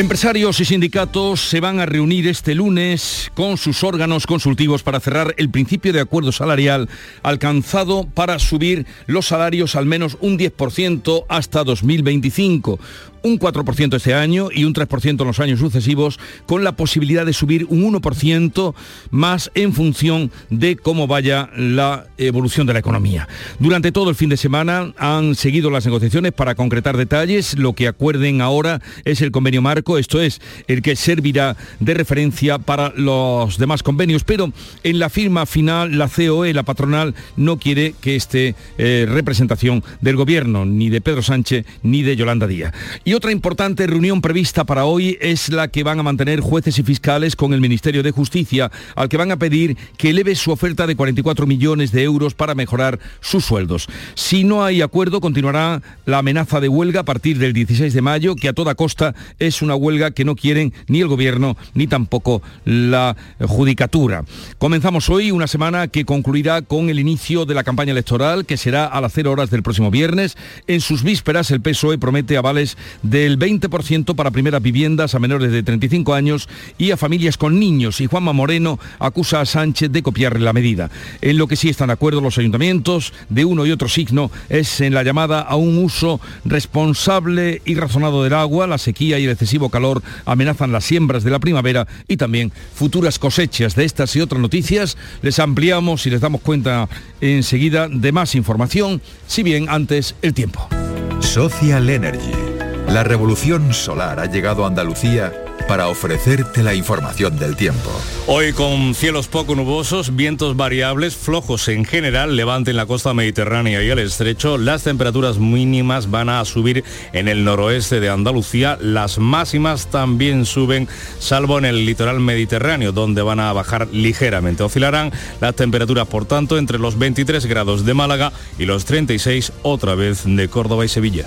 Empresarios y sindicatos se van a reunir este lunes con sus órganos consultivos para cerrar el principio de acuerdo salarial alcanzado para subir los salarios al menos un 10% hasta 2025 un 4% este año y un 3% en los años sucesivos, con la posibilidad de subir un 1% más en función de cómo vaya la evolución de la economía. Durante todo el fin de semana han seguido las negociaciones para concretar detalles. Lo que acuerden ahora es el convenio marco, esto es el que servirá de referencia para los demás convenios, pero en la firma final la COE, la patronal, no quiere que esté eh, representación del gobierno, ni de Pedro Sánchez ni de Yolanda Díaz. Otra importante reunión prevista para hoy es la que van a mantener jueces y fiscales con el Ministerio de Justicia, al que van a pedir que eleve su oferta de 44 millones de euros para mejorar sus sueldos. Si no hay acuerdo, continuará la amenaza de huelga a partir del 16 de mayo, que a toda costa es una huelga que no quieren ni el Gobierno ni tampoco la Judicatura. Comenzamos hoy una semana que concluirá con el inicio de la campaña electoral, que será a las 0 horas del próximo viernes. En sus vísperas, el PSOE promete avales del 20% para primeras viviendas a menores de 35 años y a familias con niños. Y Juanma Moreno acusa a Sánchez de copiarle la medida. En lo que sí están de acuerdo los ayuntamientos de uno y otro signo es en la llamada a un uso responsable y razonado del agua. La sequía y el excesivo calor amenazan las siembras de la primavera y también futuras cosechas. De estas y otras noticias les ampliamos y les damos cuenta enseguida de más información, si bien antes el tiempo. Social Energy la revolución solar ha llegado a Andalucía para ofrecerte la información del tiempo. Hoy con cielos poco nubosos, vientos variables, flojos en general, levante en la costa mediterránea y el estrecho, las temperaturas mínimas van a subir en el noroeste de Andalucía, las máximas también suben, salvo en el litoral mediterráneo, donde van a bajar ligeramente. Oscilarán las temperaturas, por tanto, entre los 23 grados de Málaga y los 36 otra vez de Córdoba y Sevilla.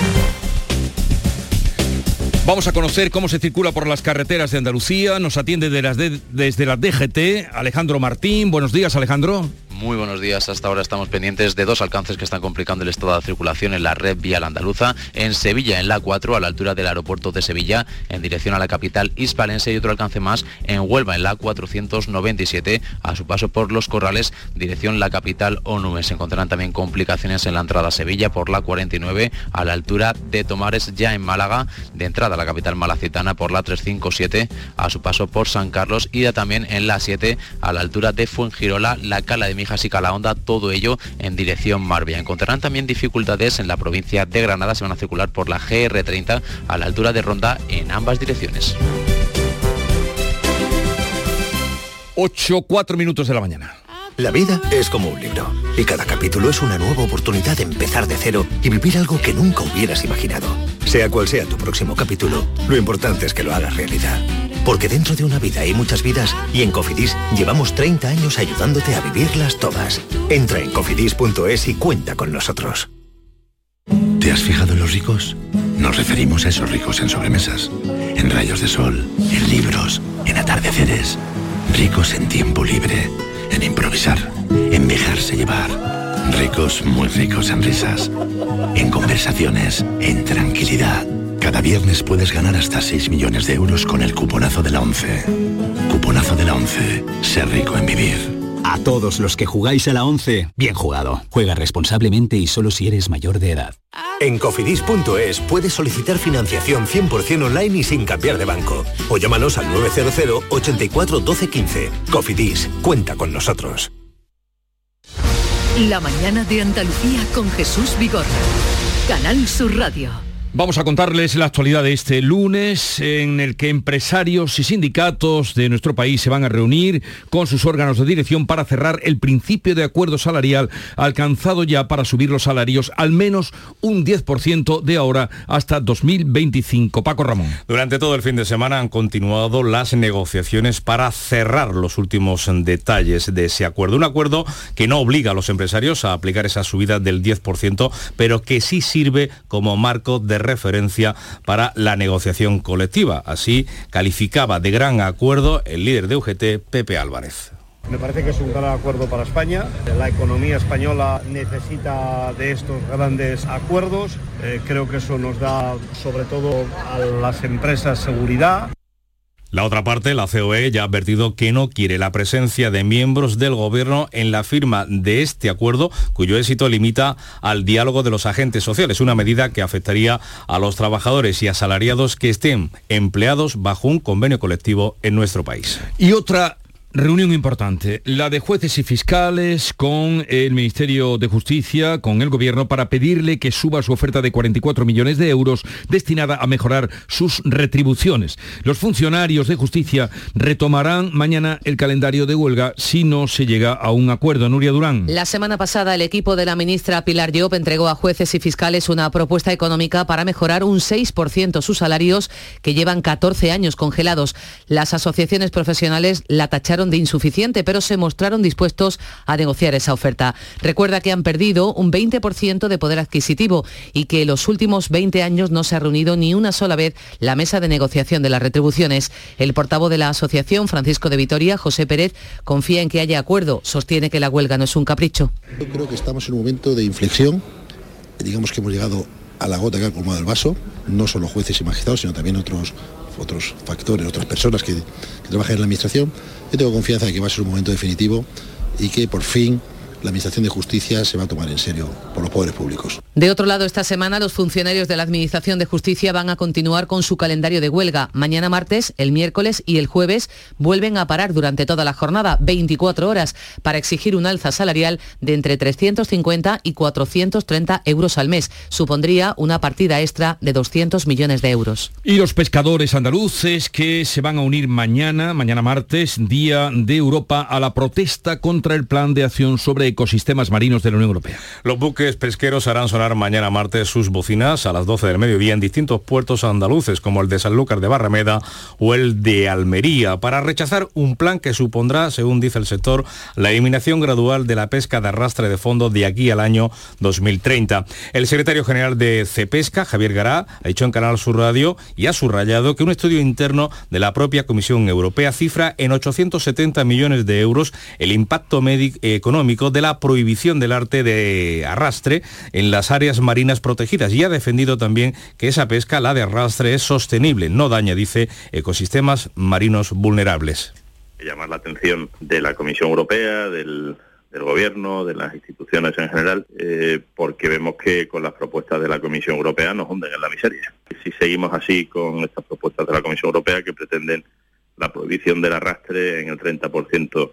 Vamos a conocer cómo se circula por las carreteras de Andalucía. Nos atiende desde la DGT Alejandro Martín. Buenos días, Alejandro. Muy buenos días. Hasta ahora estamos pendientes de dos alcances que están complicando el estado de circulación en la red vial andaluza. En Sevilla, en la 4, a la altura del aeropuerto de Sevilla, en dirección a la capital hispalense y otro alcance más en Huelva, en la 497, a su paso por Los Corrales, dirección la capital ONU. Se encontrarán también complicaciones en la entrada a Sevilla por la 49, a la altura de Tomares, ya en Málaga, de entrada a la capital malacitana por la 357, a su paso por San Carlos ya también en la 7, a la altura de Fuengirola, la Cala de Mija y Calahonda, todo ello en dirección Marbella. Encontrarán también dificultades en la provincia de Granada, se van a circular por la GR30 a la altura de Ronda en ambas direcciones. 8, 4 minutos de la mañana. La vida es como un libro y cada capítulo es una nueva oportunidad de empezar de cero y vivir algo que nunca hubieras imaginado. Sea cual sea tu próximo capítulo, lo importante es que lo hagas realidad. Porque dentro de una vida hay muchas vidas y en Cofidis llevamos 30 años ayudándote a vivirlas todas. Entra en cofidis.es y cuenta con nosotros. ¿Te has fijado en los ricos? Nos referimos a esos ricos en sobremesas, en rayos de sol, en libros, en atardeceres. Ricos en tiempo libre, en improvisar, en dejarse llevar. Ricos, muy ricos en risas, en conversaciones, en tranquilidad cada viernes puedes ganar hasta 6 millones de euros con el cuponazo de la 11. Cuponazo de la 11. Ser rico en vivir. A todos los que jugáis a la 11, bien jugado. Juega responsablemente y solo si eres mayor de edad. En cofidis.es puedes solicitar financiación 100% online y sin cambiar de banco. O llámanos al 900 84 12 15. Cofidis, cuenta con nosotros. La mañana de Andalucía con Jesús Vigorra. Canal Sur Radio. Vamos a contarles la actualidad de este lunes en el que empresarios y sindicatos de nuestro país se van a reunir con sus órganos de dirección para cerrar el principio de acuerdo salarial alcanzado ya para subir los salarios al menos un 10% de ahora hasta 2025. Paco Ramón. Durante todo el fin de semana han continuado las negociaciones para cerrar los últimos detalles de ese acuerdo. Un acuerdo que no obliga a los empresarios a aplicar esa subida del 10%, pero que sí sirve como marco de referencia para la negociación colectiva. Así calificaba de gran acuerdo el líder de UGT, Pepe Álvarez. Me parece que es un gran acuerdo para España. La economía española necesita de estos grandes acuerdos. Eh, creo que eso nos da sobre todo a las empresas seguridad. La otra parte, la COE, ya ha advertido que no quiere la presencia de miembros del Gobierno en la firma de este acuerdo, cuyo éxito limita al diálogo de los agentes sociales, una medida que afectaría a los trabajadores y asalariados que estén empleados bajo un convenio colectivo en nuestro país. Y otra Reunión importante, la de jueces y fiscales con el Ministerio de Justicia, con el Gobierno, para pedirle que suba su oferta de 44 millones de euros destinada a mejorar sus retribuciones. Los funcionarios de justicia retomarán mañana el calendario de huelga si no se llega a un acuerdo. Nuria Durán. La semana pasada el equipo de la ministra Pilar Llop entregó a jueces y fiscales una propuesta económica para mejorar un 6% sus salarios que llevan 14 años congelados. Las asociaciones profesionales la tacharon de insuficiente, pero se mostraron dispuestos a negociar esa oferta. Recuerda que han perdido un 20% de poder adquisitivo y que los últimos 20 años no se ha reunido ni una sola vez la mesa de negociación de las retribuciones. El portavoz de la asociación, Francisco de Vitoria, José Pérez, confía en que haya acuerdo. Sostiene que la huelga no es un capricho. Yo creo que estamos en un momento de inflexión. Digamos que hemos llegado a la gota que ha colmado el vaso, no solo jueces y magistrados, sino también otros, otros factores, otras personas que trabajan en la administración. Yo tengo confianza de que va a ser un momento definitivo y que por fin la Administración de Justicia se va a tomar en serio por los poderes públicos. De otro lado, esta semana los funcionarios de la Administración de Justicia van a continuar con su calendario de huelga. Mañana martes, el miércoles y el jueves vuelven a parar durante toda la jornada, 24 horas, para exigir un alza salarial de entre 350 y 430 euros al mes. Supondría una partida extra de 200 millones de euros. Y los pescadores andaluces que se van a unir mañana, mañana martes, Día de Europa, a la protesta contra el plan de acción sobre ecosistemas marinos de la Unión Europea. Los buques pesqueros harán sonar mañana martes sus bocinas a las 12 del mediodía en distintos puertos andaluces como el de Sanlúcar de Barrameda o el de Almería para rechazar un plan que supondrá, según dice el sector, la eliminación gradual de la pesca de arrastre de fondo de aquí al año 2030. El secretario general de CEPESCA, Javier Gará, ha dicho en Canal Sur Radio y ha subrayado que un estudio interno de la propia Comisión Europea cifra en 870 millones de euros el impacto económico de la prohibición del arte de arrastre en las áreas marinas protegidas y ha defendido también que esa pesca, la de arrastre, es sostenible, no daña, dice, ecosistemas marinos vulnerables. Llamar la atención de la Comisión Europea, del, Gobierno, de las instituciones en general, eh, porque vemos que con las propuestas de la Comisión Europea nos hunden en la miseria. Si seguimos así con estas propuestas de la Comisión Europea que pretenden la prohibición del arrastre en el 30%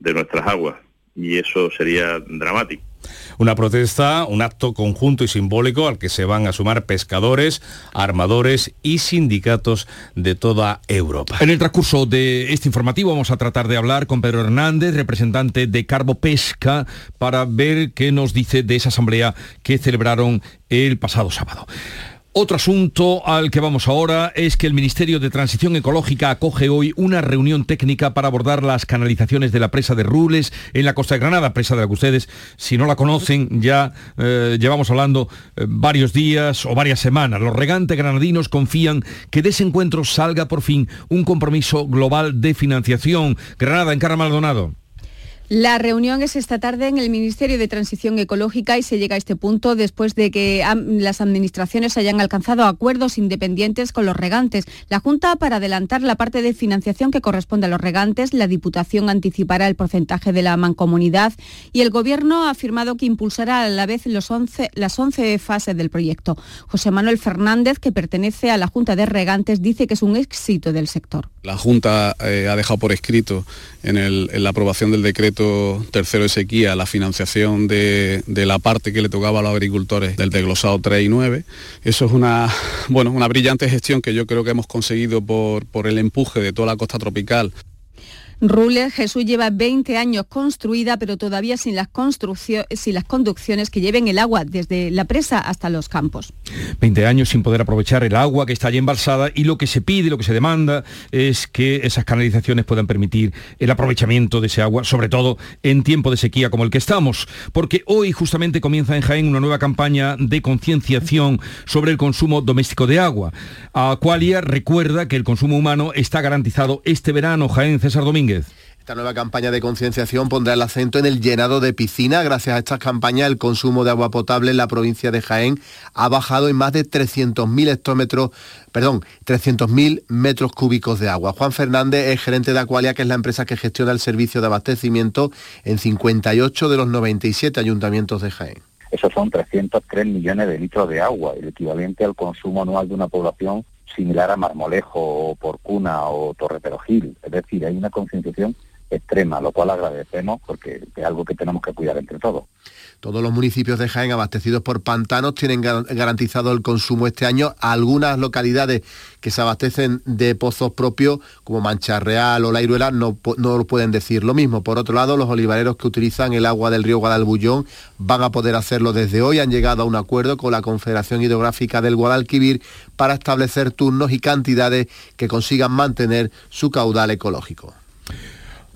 de nuestras aguas, y eso sería dramático. Una protesta, un acto conjunto y simbólico al que se van a sumar pescadores, armadores y sindicatos de toda Europa. En el transcurso de este informativo vamos a tratar de hablar con Pedro Hernández, representante de Carbo Pesca, para ver qué nos dice de esa asamblea que celebraron el pasado sábado. Otro asunto al que vamos ahora es que el Ministerio de Transición Ecológica acoge hoy una reunión técnica para abordar las canalizaciones de la presa de Rules en la costa de Granada, presa de la que ustedes, si no la conocen, ya eh, llevamos hablando eh, varios días o varias semanas. Los regantes granadinos confían que de ese encuentro salga por fin un compromiso global de financiación. Granada, en Cara Maldonado. La reunión es esta tarde en el Ministerio de Transición Ecológica y se llega a este punto después de que las administraciones hayan alcanzado acuerdos independientes con los regantes. La Junta, para adelantar la parte de financiación que corresponde a los regantes, la Diputación anticipará el porcentaje de la mancomunidad y el Gobierno ha afirmado que impulsará a la vez los 11, las 11 fases del proyecto. José Manuel Fernández, que pertenece a la Junta de Regantes, dice que es un éxito del sector La Junta eh, ha dejado por escrito en, la aprobación del decreto tercero de sequía la financiación de, la parte que le tocaba a los agricultores del desglosado 3 y 9. Eso es una, bueno, una brillante gestión que yo creo que hemos conseguido por, por el empuje de toda la costa tropical Ruler Jesús lleva 20 años construida, pero todavía sin las, sin las conducciones que lleven el agua desde la presa hasta los campos. 20 años sin poder aprovechar el agua que está allí embalsada y lo que se pide, lo que se demanda es que esas canalizaciones puedan permitir el aprovechamiento de ese agua, sobre todo en tiempo de sequía como el que estamos, porque hoy justamente comienza en Jaén una nueva campaña de concienciación sobre el consumo doméstico de agua. Aqualia recuerda que el consumo humano está garantizado este verano. Jaén César Domínguez. Esta nueva campaña de concienciación pondrá el acento en el llenado de piscina. Gracias a estas campañas, el consumo de agua potable en la provincia de Jaén ha bajado en más de 300.000 hectómetros, perdón, 300.000 metros cúbicos de agua. Juan Fernández es gerente de Acualia, que es la empresa que gestiona el servicio de abastecimiento en 58 de los 97 ayuntamientos de Jaén. Esos son 303 millones de litros de agua, el equivalente al consumo anual de una población similar a Marmolejo o Porcuna o Torreperogil. Es decir, hay una concienciación extrema, lo cual agradecemos porque es algo que tenemos que cuidar entre todos. Todos los municipios de Jaén abastecidos por pantanos tienen garantizado el consumo este año. Algunas localidades que se abastecen de pozos propios, como Mancha Real o La Iruela, no, no pueden decir lo mismo. Por otro lado, los olivareros que utilizan el agua del río Guadalbullón van a poder hacerlo desde hoy. Han llegado a un acuerdo con la Confederación Hidrográfica del Guadalquivir para establecer turnos y cantidades que consigan mantener su caudal ecológico.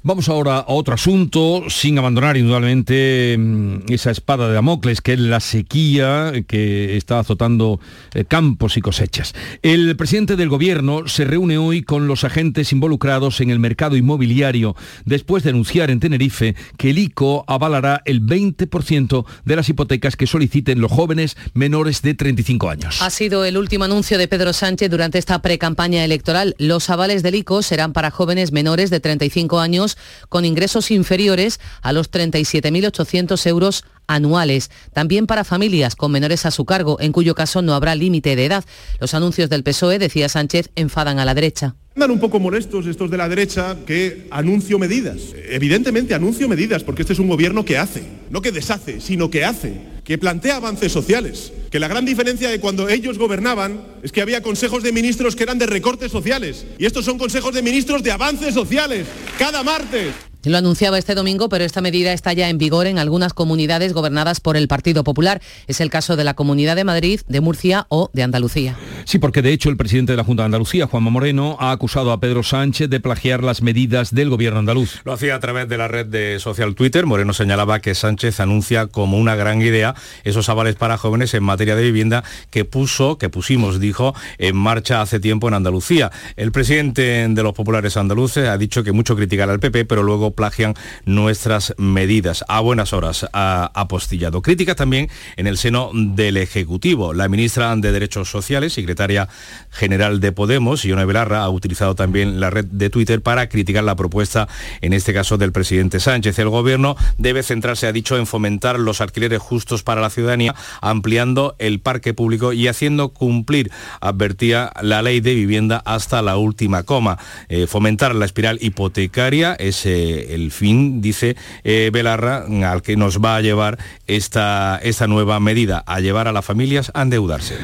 Vamos ahora a otro asunto, sin abandonar indudablemente mm, esa espada de Damocles, que es la sequía que está azotando eh, campos y cosechas. El presidente del gobierno se reúne hoy con los agentes involucrados en el mercado inmobiliario, después de anunciar en Tenerife que el ICO avalará el 20% de las hipotecas que soliciten los jóvenes menores de 35 años. Ha sido el último anuncio de Pedro Sánchez durante esta precampaña electoral. Los avales del ICO serán para jóvenes menores de 35 años con ingresos inferiores a los 37.800 euros anuales, también para familias con menores a su cargo, en cuyo caso no habrá límite de edad. Los anuncios del PSOE, decía Sánchez, enfadan a la derecha. Andan un poco molestos estos de la derecha que anuncio medidas. Evidentemente anuncio medidas porque este es un gobierno que hace, no que deshace, sino que hace, que plantea avances sociales. Que la gran diferencia de cuando ellos gobernaban es que había consejos de ministros que eran de recortes sociales y estos son consejos de ministros de avances sociales cada martes. Lo anunciaba este domingo, pero esta medida está ya en vigor en algunas comunidades gobernadas por el Partido Popular. Es el caso de la Comunidad de Madrid, de Murcia o de Andalucía. Sí, porque de hecho el presidente de la Junta de Andalucía, Juanma Moreno, ha acusado a Pedro Sánchez de plagiar las medidas del gobierno andaluz. Lo hacía a través de la red de social Twitter. Moreno señalaba que Sánchez anuncia como una gran idea esos avales para jóvenes en materia de vivienda que puso, que pusimos, dijo, en marcha hace tiempo en Andalucía. El presidente de los populares andaluces ha dicho que mucho criticar al PP, pero luego plagian nuestras medidas. A buenas horas ha apostillado. Críticas también en el seno del Ejecutivo. La ministra de Derechos Sociales, secretaria general de Podemos, Ione Belarra, ha utilizado también la red de Twitter para criticar la propuesta, en este caso del presidente Sánchez. El gobierno debe centrarse, ha dicho, en fomentar los alquileres justos para la ciudadanía, ampliando el parque público y haciendo cumplir, advertía la ley de vivienda hasta la última coma. Eh, fomentar la espiral hipotecaria es el fin, dice eh, Belarra, al que nos va a llevar esta, esta nueva medida, a llevar a las familias a endeudarse.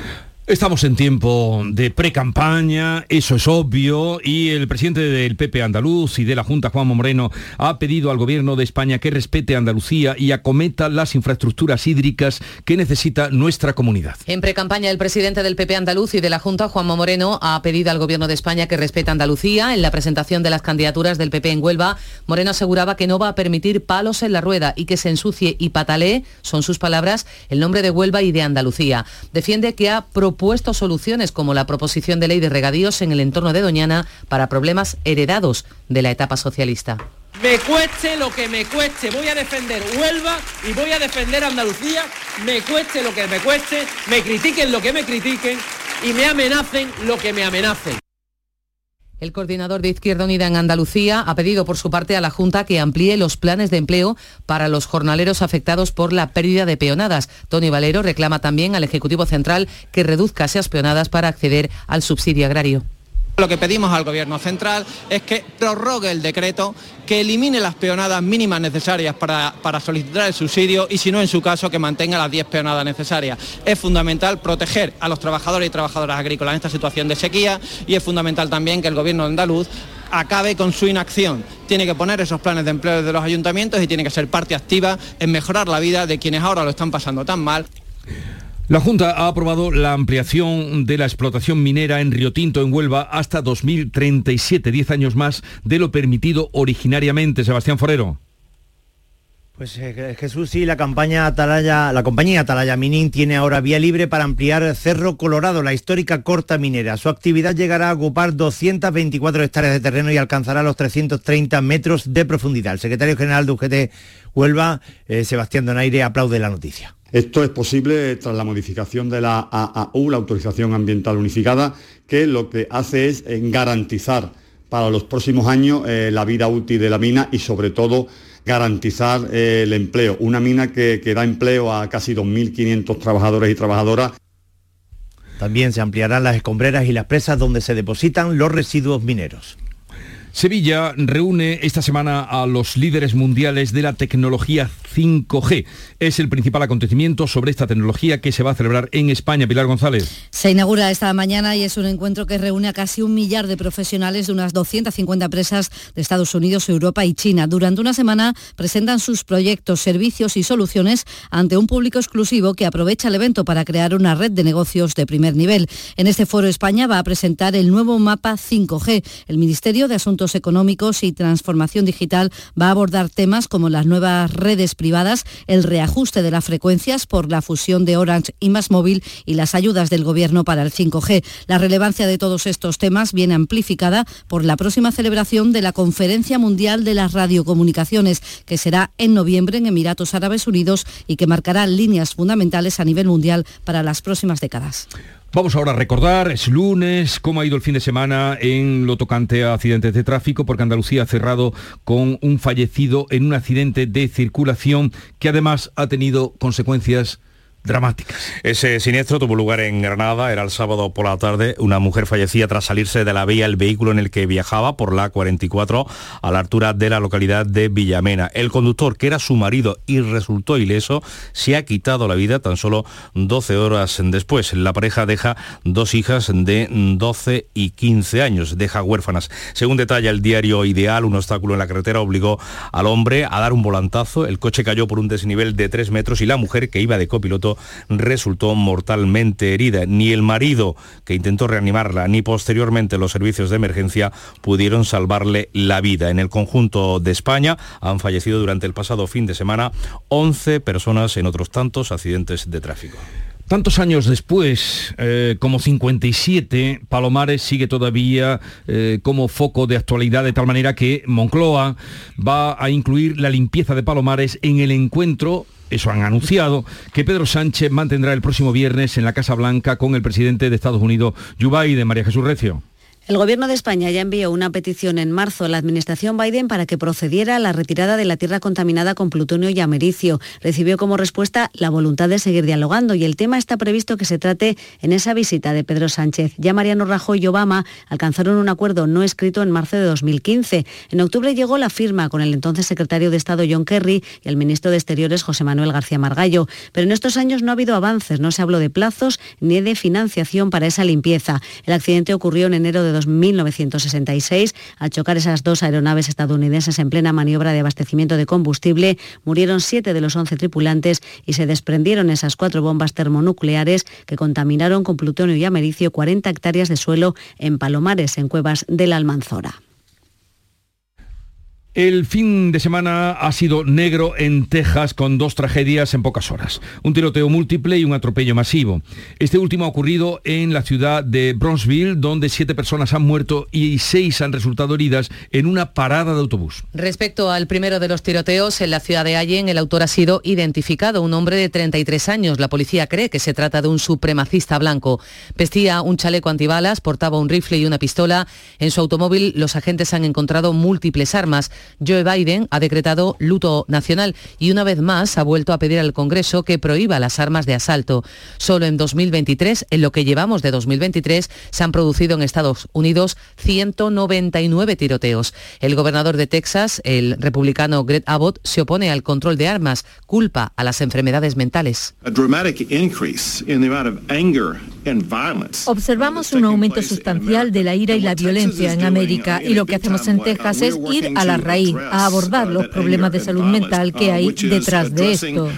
Estamos en tiempo de pre-campaña, eso es obvio, y el presidente del PP andaluz y de la Junta, Juan Moreno, ha pedido al gobierno de España que respete a Andalucía y acometa las infraestructuras hídricas que necesita nuestra comunidad. En pre-campaña, el presidente del PP andaluz y de la Junta, Juan Moreno, ha pedido al gobierno de España que respete a Andalucía. En la presentación de las candidaturas del PP en Huelva, Moreno aseguraba que no va a permitir palos en la rueda y que se ensucie y patalee, son sus palabras, el nombre de Huelva y de Andalucía. Defiende que ha propuesto propuesto soluciones como la proposición de ley de regadíos en el entorno de Doñana para problemas heredados de la etapa socialista. Me cueste lo que me cueste, voy a defender Huelva y voy a defender Andalucía, me cueste lo que me cueste, me critiquen lo que me critiquen y me amenacen lo que me amenacen. El coordinador de Izquierda Unida en Andalucía ha pedido por su parte a la Junta que amplíe los planes de empleo para los jornaleros afectados por la pérdida de peonadas. Tony Valero reclama también al Ejecutivo Central que reduzca esas peonadas para acceder al subsidio agrario Lo que pedimos al Gobierno central es que prorrogue el decreto, que elimine las peonadas mínimas necesarias para, para solicitar el subsidio y, si no, en su caso, que mantenga las 10 peonadas necesarias. Es fundamental proteger a los trabajadores y trabajadoras agrícolas en esta situación de sequía y es fundamental también que el Gobierno andaluz acabe con su inacción. Tiene que poner esos planes de empleo de los ayuntamientos y tiene que ser parte activa en mejorar la vida de quienes ahora lo están pasando tan mal. La Junta ha aprobado la ampliación de la explotación minera en Río Tinto, en Huelva, hasta 2037, 10 años más de lo permitido originariamente. Sebastián Forero. Pues eh, Jesús, sí, la campaña Atalaya, la compañía Atalaya Mining tiene ahora vía libre para ampliar Cerro Colorado, la histórica corta minera. Su actividad llegará a ocupar 224 hectáreas de terreno y alcanzará los 330 metros de profundidad. El secretario general de UGT Huelva, eh, Sebastián Donaire, aplaude la noticia. Esto es posible tras la modificación de la AAU, la autorización ambiental unificada, que lo que hace es eh, garantizar para los próximos años eh, la vida útil de la mina y sobre todo garantizar eh, el empleo. Una mina que, que da empleo a casi 2.500 trabajadores y trabajadoras. También se ampliarán las escombreras y las presas donde se depositan los residuos mineros. Sevilla reúne esta semana a los líderes mundiales de la tecnología 5G. Es el principal acontecimiento sobre esta tecnología que se va a celebrar en España. Pilar González. Se inaugura esta mañana y es un encuentro que reúne a casi un millar de profesionales de unas 250 empresas de Estados Unidos, Europa y China. Durante una semana presentan sus proyectos, servicios y soluciones ante un público exclusivo que aprovecha el evento para crear una red de negocios de primer nivel. En este foro España va a presentar el nuevo mapa 5G. El Ministerio de Asuntos Económicos y Transformación Digital va a abordar temas como las nuevas redes privadas, el reajuste de las frecuencias por la fusión de Orange y Más Móvil y las ayudas del Gobierno para el 5G. La relevancia de todos estos temas viene amplificada por la próxima celebración de la Conferencia Mundial de las Radiocomunicaciones, que será en noviembre en Emiratos Árabes Unidos y que marcará líneas fundamentales a nivel mundial para las próximas décadas. Vamos ahora a recordar, es lunes, cómo ha ido el fin de semana en lo tocante a accidentes de tráfico, porque Andalucía ha cerrado con un fallecido en un accidente de circulación que además ha tenido consecuencias dramáticas. Ese siniestro tuvo lugar en Granada, era el sábado por la tarde. Una mujer fallecía tras salirse de la vía el vehículo en el que viajaba por la 44 a la altura de la localidad de Villamena. El conductor, que era su marido y resultó ileso, se ha quitado la vida tan solo 12 horas después. La pareja deja dos hijas de 12 y 15 años, deja huérfanas. Según detalla el diario Ideal, un obstáculo en la carretera obligó al hombre a dar un volantazo. El coche cayó por un desnivel de 3 metros y la mujer que iba de copiloto resultó mortalmente herida. Ni el marido que intentó reanimarla, ni posteriormente los servicios de emergencia pudieron salvarle la vida. En el conjunto de España han fallecido durante el pasado fin de semana 11 personas en otros tantos accidentes de tráfico. Tantos años después, eh, como 57, Palomares sigue todavía eh, como foco de actualidad, de tal manera que Moncloa va a incluir la limpieza de Palomares en el encuentro eso han anunciado, que Pedro Sánchez mantendrá el próximo viernes en la Casa Blanca con el presidente de Estados Unidos, Joe Biden, María Jesús Recio. El Gobierno de España ya envió una petición en marzo a la Administración Biden para que procediera a la retirada de la tierra contaminada con plutonio y americio. Recibió como respuesta la voluntad de seguir dialogando y el tema está previsto que se trate en esa visita de Pedro Sánchez. Ya Mariano Rajoy y Obama alcanzaron un acuerdo no escrito en marzo de 2015. En octubre llegó la firma con el entonces secretario de Estado John Kerry y el ministro de Exteriores José Manuel García Margallo. Pero en estos años no ha habido avances, no se habló de plazos ni de financiación para esa limpieza. El accidente ocurrió en enero de 1966. Al chocar esas dos aeronaves estadounidenses en plena maniobra de abastecimiento de combustible, murieron siete de los once tripulantes y se desprendieron esas cuatro bombas termonucleares que contaminaron con plutonio y americio 40 hectáreas de suelo en Palomares, en cuevas de la Almanzora. El fin de semana ha sido negro en Texas con dos tragedias en pocas horas. Un tiroteo múltiple y un atropello masivo. Este último ha ocurrido en la ciudad de Bronzeville, donde siete personas han muerto y seis han resultado heridas en una parada de autobús. Respecto al primero de los tiroteos en la ciudad de Allen, el autor ha sido identificado, un hombre de 33 años. La policía cree que se trata de un supremacista blanco. Vestía un chaleco antibalas, portaba un rifle y una pistola. En su automóvil los agentes han encontrado múltiples armas Joe Biden ha decretado luto nacional y una vez más ha vuelto a pedir al Congreso que prohíba las armas de asalto. Solo en 2023, en lo que llevamos de 2023, se han producido en Estados Unidos 199 tiroteos. El gobernador de Texas, el republicano Greg Abbott, se opone al control de armas, culpa a las enfermedades mentales. Observamos un aumento sustancial de la ira y la violencia en América y lo que hacemos en Texas es ir a la raíz, a abordar los problemas de salud mental que hay detrás de esto.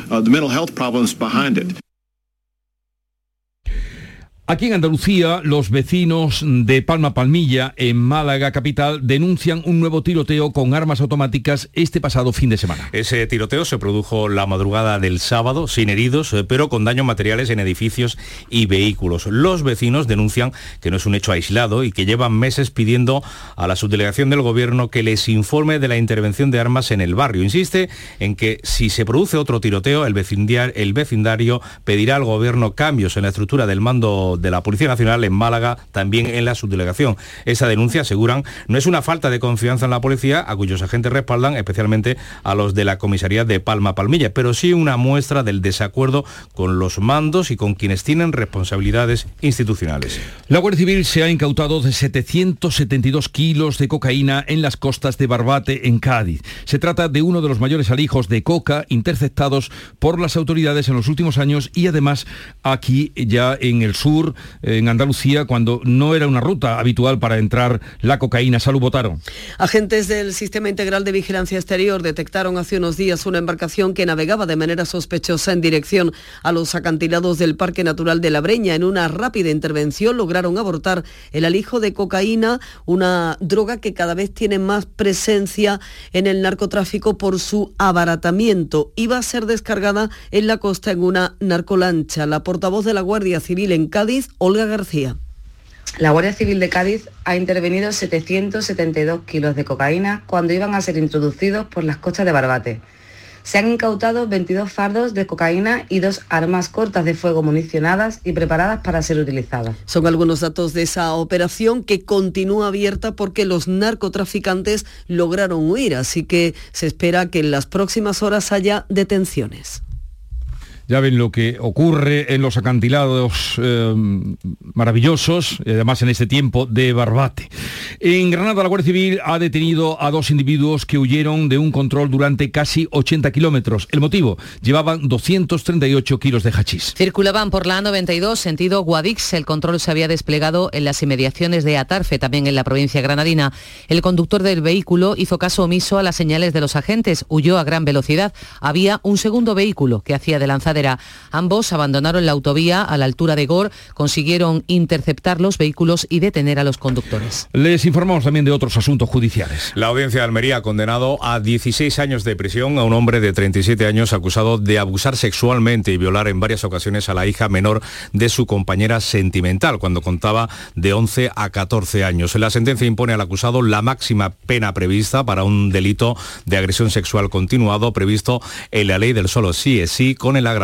Aquí en Andalucía, los vecinos de Palma Palmilla, en Málaga capital, denuncian un nuevo tiroteo con armas automáticas este pasado fin de semana. Ese tiroteo se produjo la madrugada del sábado, sin heridos, eh, pero con daños materiales en edificios y vehículos. Los vecinos denuncian que no es un hecho aislado y que llevan meses pidiendo a la subdelegación del gobierno que les informe de la intervención de armas en el barrio. Insiste en que si se produce otro tiroteo, el vecindario, el vecindario pedirá al gobierno cambios en la estructura del mando de la Policía Nacional en Málaga, también en la subdelegación. Esa denuncia, aseguran, no es una falta de confianza en la policía, a cuyos agentes respaldan, especialmente a los de la comisaría de Palma Palmilla, pero sí una muestra del desacuerdo con los mandos y con quienes tienen responsabilidades institucionales. La Guardia Civil se ha incautado de 772 kilos de cocaína en las costas de Barbate, en Cádiz. Se trata de uno de los mayores alijos de coca interceptados por las autoridades en los últimos años y además aquí ya en el sur en Andalucía, cuando no era una ruta habitual para entrar la cocaína. Salud, votaron. Agentes del Sistema Integral de Vigilancia Exterior detectaron hace unos días una embarcación que navegaba de manera sospechosa en dirección a los acantilados del Parque Natural de la Breña. En una rápida intervención lograron abortar el alijo de cocaína, una droga que cada vez tiene más presencia en el narcotráfico por su abaratamiento. Iba a ser descargada en la costa en una narcolancha. La portavoz de la Guardia Civil en Cádiz Olga García. La Guardia Civil de Cádiz ha intervenido 772 kilos de cocaína cuando iban a ser introducidos por las costas de Barbate. Se han incautado 22 fardos de cocaína y dos armas cortas de fuego municionadas y preparadas para ser utilizadas. Son algunos datos de esa operación que continúa abierta porque los narcotraficantes lograron huir, así que se espera que en las próximas horas haya detenciones. Ya ven lo que ocurre en los acantilados eh, maravillosos, además en este tiempo de Barbate. En Granada la Guardia Civil ha detenido a dos individuos que huyeron de un control durante casi 80 kilómetros. El motivo, llevaban 238 kilos de hachís. Circulaban por la A92 sentido Guadix. El control se había desplegado en las inmediaciones de Atarfe, también en la provincia granadina. El conductor del vehículo hizo caso omiso a las señales de los agentes, huyó a gran velocidad. Había un segundo vehículo que hacía de Ambos abandonaron la autovía a la altura de Gor, consiguieron interceptar los vehículos y detener a los conductores. Les informamos también de otros asuntos judiciales. La audiencia de Almería ha condenado a 16 años de prisión a un hombre de 37 años acusado de abusar sexualmente y violar en varias ocasiones a la hija menor de su compañera sentimental cuando contaba de 11 a 14 años. La sentencia impone al acusado la máxima pena prevista para un delito de agresión sexual continuado previsto en la ley del solo sí es sí con el agravante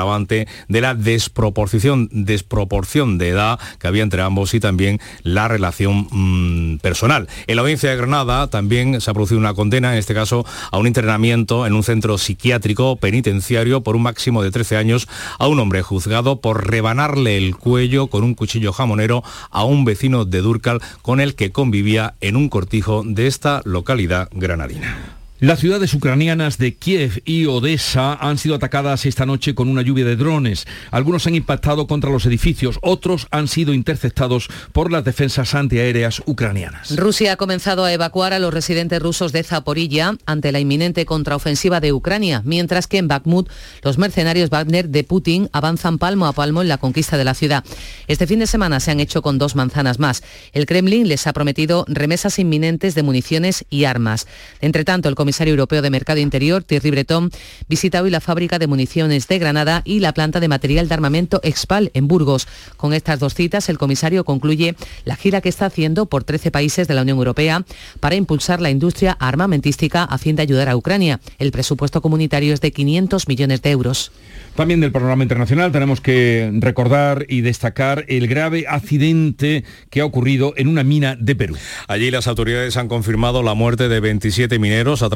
de la desproporción, desproporción de edad que había entre ambos y también la relación mm, personal. En la audiencia de Granada también se ha producido una condena, en este caso a un internamiento en un centro psiquiátrico penitenciario por un máximo de 13 años a un hombre juzgado por rebanarle el cuello con un cuchillo jamonero a un vecino de Durcal con el que convivía en un cortijo de esta localidad granadina. Las ciudades ucranianas de Kiev y Odessa han sido atacadas esta noche con una lluvia de drones. Algunos han impactado contra los edificios, otros han sido interceptados por las defensas antiaéreas ucranianas. Rusia ha comenzado a evacuar a los residentes rusos de Zaporilla ante la inminente contraofensiva de Ucrania, mientras que en Bakhmut los mercenarios Wagner de Putin avanzan palmo a palmo en la conquista de la ciudad. Este fin de semana se han hecho con dos manzanas más. El Kremlin les ha prometido remesas inminentes de municiones y armas. Entre tanto, el comisario europeo de Mercado Interior, Thierry Breton, visita hoy la fábrica de municiones de Granada y la planta de material de armamento Expal en Burgos. Con estas dos citas, el comisario concluye la gira que está haciendo por 13 países de la Unión Europea para impulsar la industria armamentística a fin de ayudar a Ucrania. El presupuesto comunitario es de 500 millones de euros. También del panorama internacional tenemos que recordar y destacar el grave accidente que ha ocurrido en una mina de Perú. Allí las autoridades han confirmado la muerte de 27 mineros a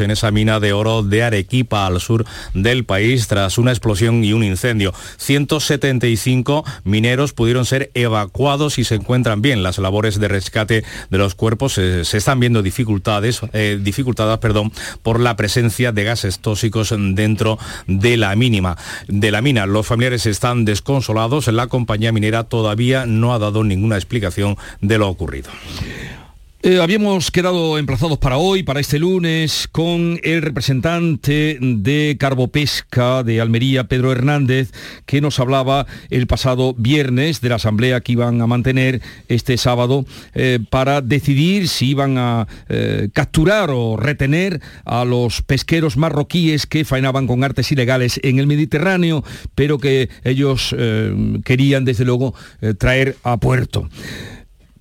en esa mina de oro de Arequipa al sur del país tras una explosión y un incendio. 175 mineros pudieron ser evacuados y se encuentran bien. Las labores de rescate de los cuerpos eh, se están viendo dificultades, eh, dificultadas perdón, por la presencia de gases tóxicos dentro de la mínima de la mina. Los familiares están desconsolados. La compañía minera todavía no ha dado ninguna explicación de lo ocurrido. Eh, habíamos quedado emplazados para hoy, para este lunes, con el representante de Carbopesca de Almería, Pedro Hernández, que nos hablaba el pasado viernes de la asamblea que iban a mantener este sábado eh, para decidir si iban a eh, capturar o retener a los pesqueros marroquíes que faenaban con artes ilegales en el Mediterráneo, pero que ellos querían desde luego traer a puerto.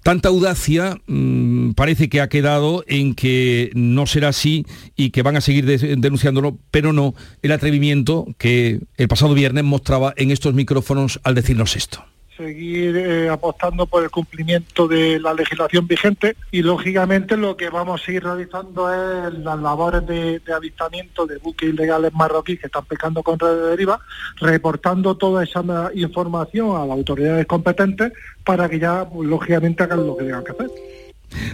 Tanta audacia mm, parece que ha quedado en que no será así y que van a seguir denunciándolo, pero no el atrevimiento que el pasado viernes mostraba en estos micrófonos al decirnos esto seguir eh, apostando por el cumplimiento de la legislación vigente y lógicamente lo que vamos a seguir realizando es las labores de, avistamiento de buques ilegales marroquíes que están pescando con red de deriva, reportando toda esa información a las autoridades competentes para que ya pues, lógicamente hagan lo que tengan que hacer.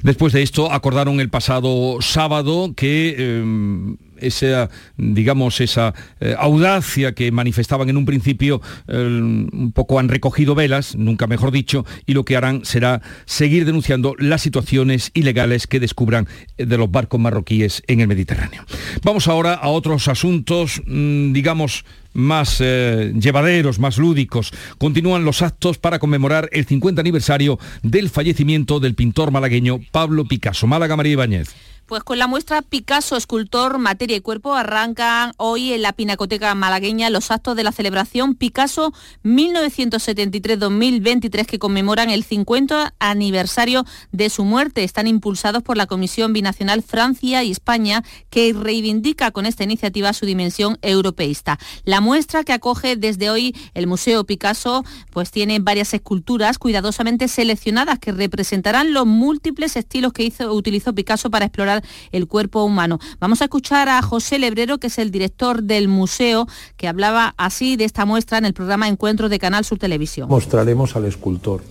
Después de esto acordaron el pasado sábado que... Em, esa, digamos, esa eh, audacia que manifestaban en un principio, un poco han recogido velas, nunca mejor dicho, y lo que harán será seguir denunciando las situaciones ilegales que descubran eh, de los barcos marroquíes en el Mediterráneo. Vamos ahora a otros asuntos, mm, digamos, más eh, llevaderos, más lúdicos. Continúan los actos para conmemorar el 50 aniversario del fallecimiento del pintor malagueño Pablo Picasso. Málaga María Ibáñez. Pues con la muestra Picasso, escultor, materia y cuerpo arrancan hoy en la Pinacoteca malagueña los actos de la celebración Picasso 1973-2023 que conmemoran el 50 aniversario de su muerte. Están impulsados por la Comisión Binacional Francia y España que reivindica con esta iniciativa su dimensión europeísta. La muestra que acoge desde hoy el Museo Picasso pues tiene varias esculturas cuidadosamente seleccionadas que representarán los múltiples estilos que hizo, utilizó Picasso para explorar el cuerpo humano. Vamos a escuchar a José Lebrero, que es el director del museo, que hablaba así de esta muestra en el programa Encuentros de Canal Sur Televisión. Mostraremos al escultor,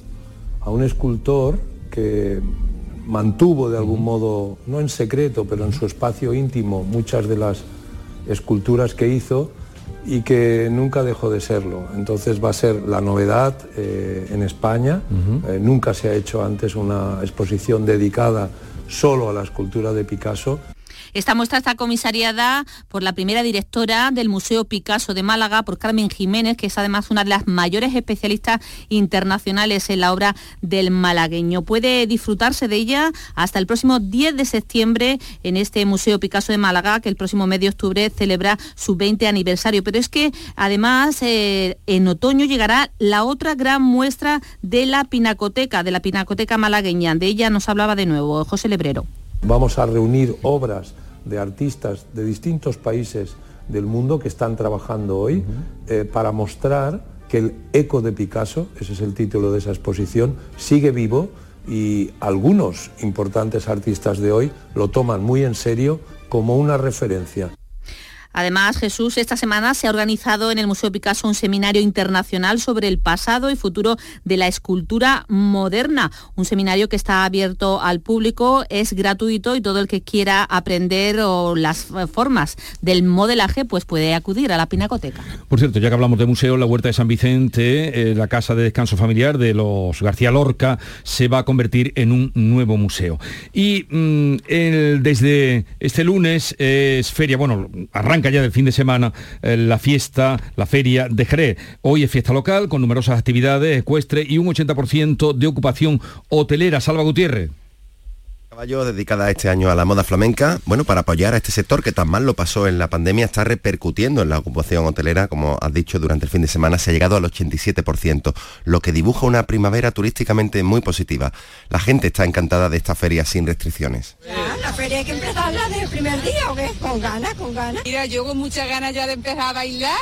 a un escultor que mantuvo de algún modo, no en secreto, pero en su espacio íntimo, muchas de las esculturas que hizo y que nunca dejó de serlo. Entonces va a ser la novedad eh, en España. Eh, nunca se ha hecho antes una exposición dedicada solo a la escultura de Picasso. Esta muestra está comisariada por la primera directora del Museo Picasso de Málaga, por Carmen Jiménez, que es además una de las mayores especialistas internacionales en la obra del malagueño. Puede disfrutarse de ella hasta el próximo 10 de septiembre en este Museo Picasso de Málaga, que el próximo mes de octubre celebra su 20 aniversario. Pero es que además eh, en otoño llegará la otra gran muestra de la Pinacoteca, de la Pinacoteca malagueña. De ella nos hablaba de nuevo José Lebrero. Vamos a reunir obras de artistas de distintos países del mundo que están trabajando hoy eh, para mostrar que el eco de Picasso, ese es el título de esa exposición, sigue vivo y algunos importantes artistas de hoy lo toman muy en serio como una referencia. Además, Jesús, esta semana se ha organizado en el Museo Picasso un seminario internacional sobre el pasado y futuro de la escultura moderna. Un seminario que está abierto al público, es gratuito y todo el que quiera aprender las formas del modelaje pues puede acudir a la Pinacoteca. Por cierto, ya que hablamos de museo, la Huerta de San Vicente, eh, la casa de descanso familiar de los García Lorca, se va a convertir en un nuevo museo. Y mm, desde este lunes es feria, bueno, arranca ya del fin de semana eh, la fiesta, la feria de Jerez. Hoy es fiesta local con numerosas actividades ecuestres y un 80% de ocupación hotelera. Salva Gutiérrez. Caballo dedicada este año a la moda flamenca, bueno, para apoyar a este sector que tan mal lo pasó en la pandemia, está repercutiendo en la ocupación hotelera, como has dicho, durante el fin de semana se ha llegado al 87%, lo que dibuja una primavera turísticamente muy positiva. La gente está encantada de esta feria sin restricciones. La feria hay que empezarla desde el primer día, ¿o qué? Con ganas, con ganas. Mira, yo con muchas ganas ya de empezar a bailar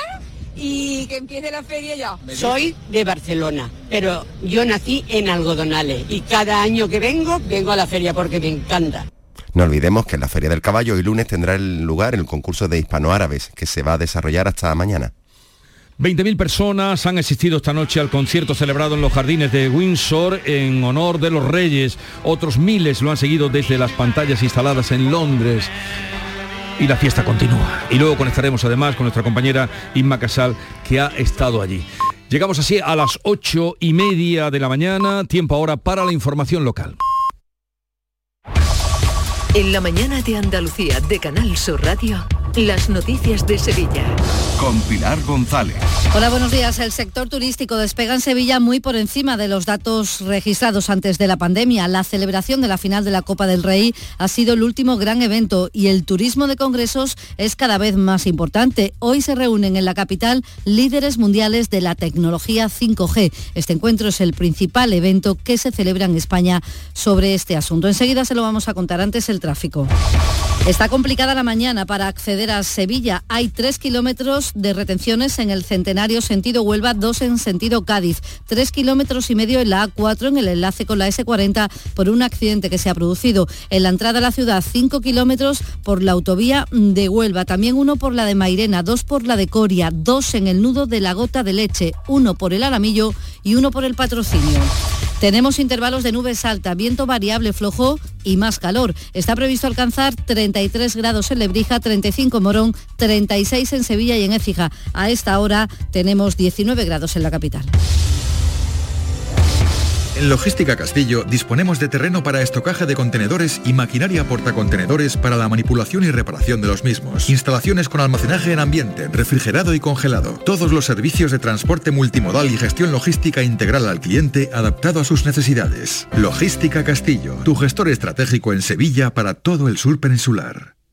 y que empiece la feria ya. Soy de Barcelona, pero yo nací en Algodonales y cada año que vengo, vengo a la feria porque me encanta. No olvidemos que en la Feria del Caballo hoy lunes tendrá lugar el concurso de hispanoárabes que se va a desarrollar hasta mañana. 20.000 personas han asistido esta noche al concierto celebrado en los jardines de Windsor en honor de los Reyes. Otros miles lo han seguido desde las pantallas instaladas en Londres. Y la fiesta continúa. Y luego conectaremos además con nuestra compañera Inma Casal, que ha estado allí. Llegamos así a las ocho y media de la mañana, tiempo ahora para la información local. En la mañana de Andalucía de Canal Sur Radio. Las noticias de Sevilla. Con Pilar González. Hola, buenos días. El sector turístico despega en Sevilla muy por encima de los datos registrados antes de la pandemia. La celebración de la final de la Copa del Rey ha sido el último gran evento y el turismo de congresos es cada vez más importante. Hoy se reúnen en la capital líderes mundiales de la tecnología 5G. Este encuentro es el principal evento que se celebra en España sobre este asunto. Enseguida se lo vamos a contar antes el tráfico. Está complicada la mañana para acceder Sevilla. Hay tres kilómetros de retenciones en el centenario sentido Huelva, dos en sentido Cádiz, tres kilómetros y medio en la A4 en el enlace con la S40 por un accidente que se ha producido. En la entrada a la ciudad, cinco kilómetros por la autovía de Huelva, también uno por la de Mairena, dos por la de Coria, dos en el nudo de la gota de leche, uno por el Aramillo y uno por el patrocinio. Tenemos intervalos de nubes alta, viento variable flojo y más calor. Está previsto alcanzar 33 grados en Lebrija, 35 en Morón, 36 en Sevilla y en Écija. A esta hora tenemos 19 grados en la capital. En Logística Castillo disponemos de terreno para estocaje de contenedores y maquinaria portacontenedores para la manipulación y reparación de los mismos. Instalaciones con almacenaje en ambiente, refrigerado y congelado. Todos los servicios de transporte multimodal y gestión logística integral al cliente adaptado a sus necesidades. Logística Castillo, tu gestor estratégico en Sevilla para todo el sur peninsular.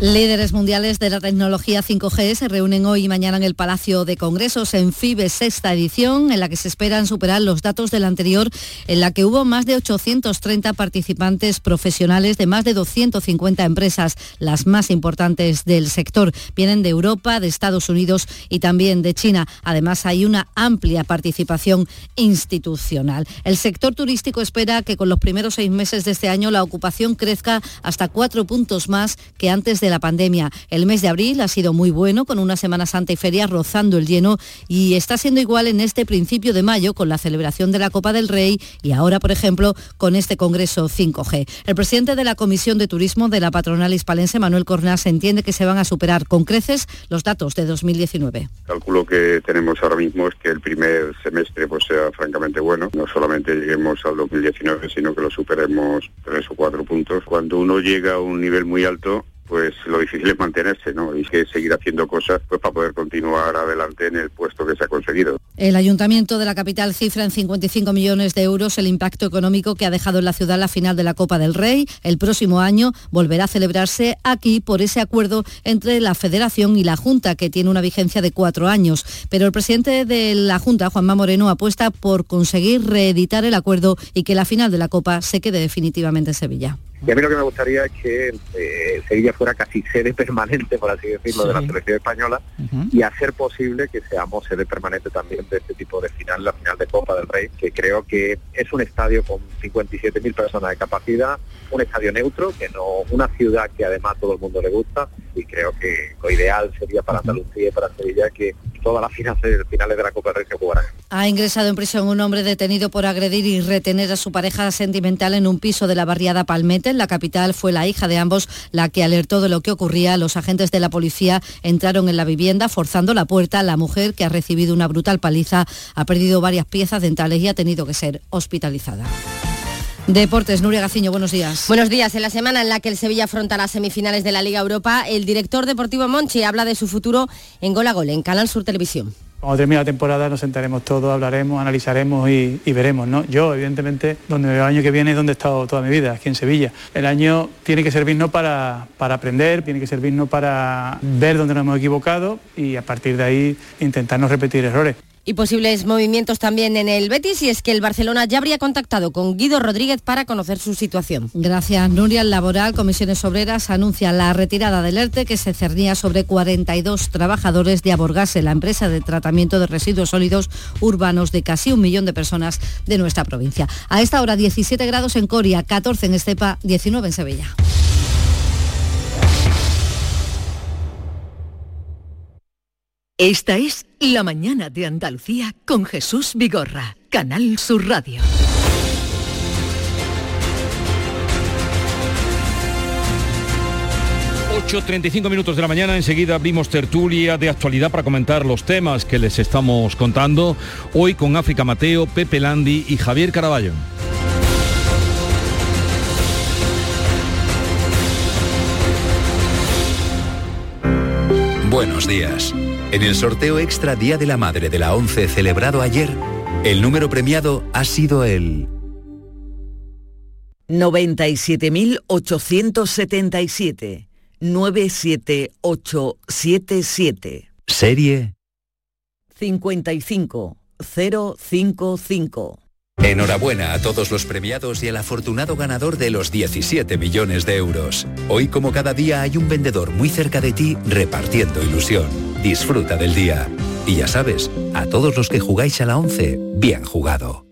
Líderes mundiales de la tecnología 5G se reúnen hoy y mañana en el Palacio de Congresos en FIBE sexta edición, en la que se esperan superar los datos de la anterior, en la que hubo más de 830 participantes profesionales de más de 250 empresas, las más importantes del sector. Vienen de Europa, de Estados Unidos y también de China. Además, hay una amplia participación institucional. El sector turístico espera que con los primeros seis meses de este año la ocupación crezca hasta cuatro puntos más que antes de la pandemia. El mes de abril ha sido muy bueno, con una Semana Santa y feria rozando el lleno y está siendo igual en este principio de mayo con la celebración de la Copa del Rey y ahora, por ejemplo, con este Congreso 5G. El presidente de la Comisión de Turismo de la patronal hispalense, Manuel Cornas, entiende que se van a superar con creces los datos de 2019. El cálculo que tenemos ahora mismo es que el primer semestre pues, sea francamente bueno. No solamente lleguemos al 2019, sino que lo superemos tres o cuatro puntos. Cuando uno llega a un nivel muy alto, pues lo difícil es mantenerse, ¿no? Y que seguir haciendo cosas pues para poder continuar adelante en el puesto que se ha conseguido. El ayuntamiento de la capital cifra en 55 millones de euros el impacto económico que ha dejado en la ciudad la final de la Copa del Rey. El próximo año volverá a celebrarse aquí por ese acuerdo entre la Federación y la Junta, que tiene una vigencia de cuatro años. Pero el presidente de la Junta, Juanma Moreno, apuesta por conseguir reeditar el acuerdo y que la final de la Copa se quede definitivamente en Sevilla. Y a mí lo que me gustaría es que eh, Sevilla fuera casi sede permanente, por así decirlo, de la selección española y hacer posible que seamos sede permanente también de este tipo de final, la final de Copa del Rey, que creo que es un estadio con 57.000 personas de capacidad, un estadio neutro, que no una ciudad que además todo el mundo le gusta y creo que lo ideal sería para Andalucía y para Sevilla que todas las finales, de la Copa del Rey se. Ha ingresado en prisión un hombre detenido por agredir y retener a su pareja sentimental en un piso de la barriada Palmete. En la capital fue la hija de ambos la que alertó de lo que ocurría. Los agentes de la policía entraron en la vivienda forzando la puerta. La mujer, que ha recibido una brutal paliza, ha perdido varias piezas dentales y ha tenido que ser hospitalizada. Deportes, Nuria Gaciño, buenos días. Buenos días. En la semana en la que el Sevilla afronta las semifinales de la Liga Europa, el director deportivo Monchi habla de su futuro en Gol a Gol, en Canal Sur Televisión. Cuando termine la temporada nos sentaremos todos, hablaremos, analizaremos y, y veremos. ¿no? Yo, evidentemente, donde me veo el año que viene es donde he estado toda mi vida, aquí en Sevilla. El año tiene que servirnos para, para aprender, tiene que servirnos para ver dónde nos hemos equivocado y a partir de ahí intentar no repetir errores. Y posibles movimientos también en el Betis y es que el Barcelona ya habría contactado con Guido Rodríguez para conocer su situación. Gracias, Nuria. El laboral, Comisiones Obreras anuncia la retirada del ERTE que se cernía sobre 42 trabajadores de Aborgase, la empresa de tratamiento de residuos sólidos urbanos de casi un millón de personas de nuestra provincia. A esta hora 17 grados en Coria, 14 en Estepa, 19 en Sevilla. Esta es La Mañana de Andalucía con Jesús Vigorra, Canal Sur Radio. Ocho, 35 minutos de la mañana, enseguida abrimos tertulia de actualidad para comentar los temas que les estamos contando, hoy con África Mateo, Pepe Landi y Javier Caraballo. Buenos días. En el sorteo extra Día de la Madre de la 11 celebrado ayer, el número premiado ha sido el 97.877. 97877. serie 55055. Enhorabuena a todos los premiados y al afortunado ganador de los 17 millones de euros. Hoy como cada día hay un vendedor muy cerca de ti repartiendo ilusión. Disfruta del día. Y ya sabes, a todos los que jugáis a la 11, bien jugado.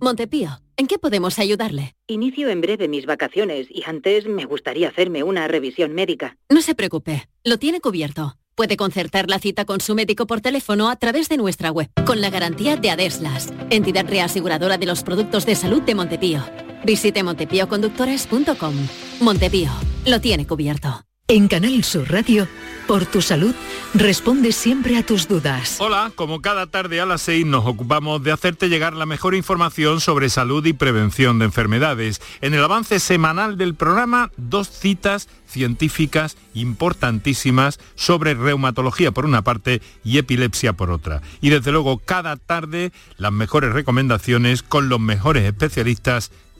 Montepío, ¿en qué podemos ayudarle? Inicio en breve mis vacaciones y antes me gustaría hacerme una revisión médica. No se preocupe, lo tiene cubierto. Puede concertar la cita con su médico por teléfono a través de nuestra web, con la garantía de Adeslas, entidad reaseguradora de los productos de salud de Montepío. Visite montepíoconductores.com. Montepío, lo tiene cubierto. En Canal Sur Radio, por tu salud, responde siempre a tus dudas. Hola, como cada tarde a las 6 nos ocupamos de hacerte llegar la mejor información sobre salud y prevención de enfermedades. En el avance semanal del programa, dos citas científicas importantísimas sobre reumatología por una parte y epilepsia por otra. Y desde luego cada tarde las mejores recomendaciones con los mejores especialistas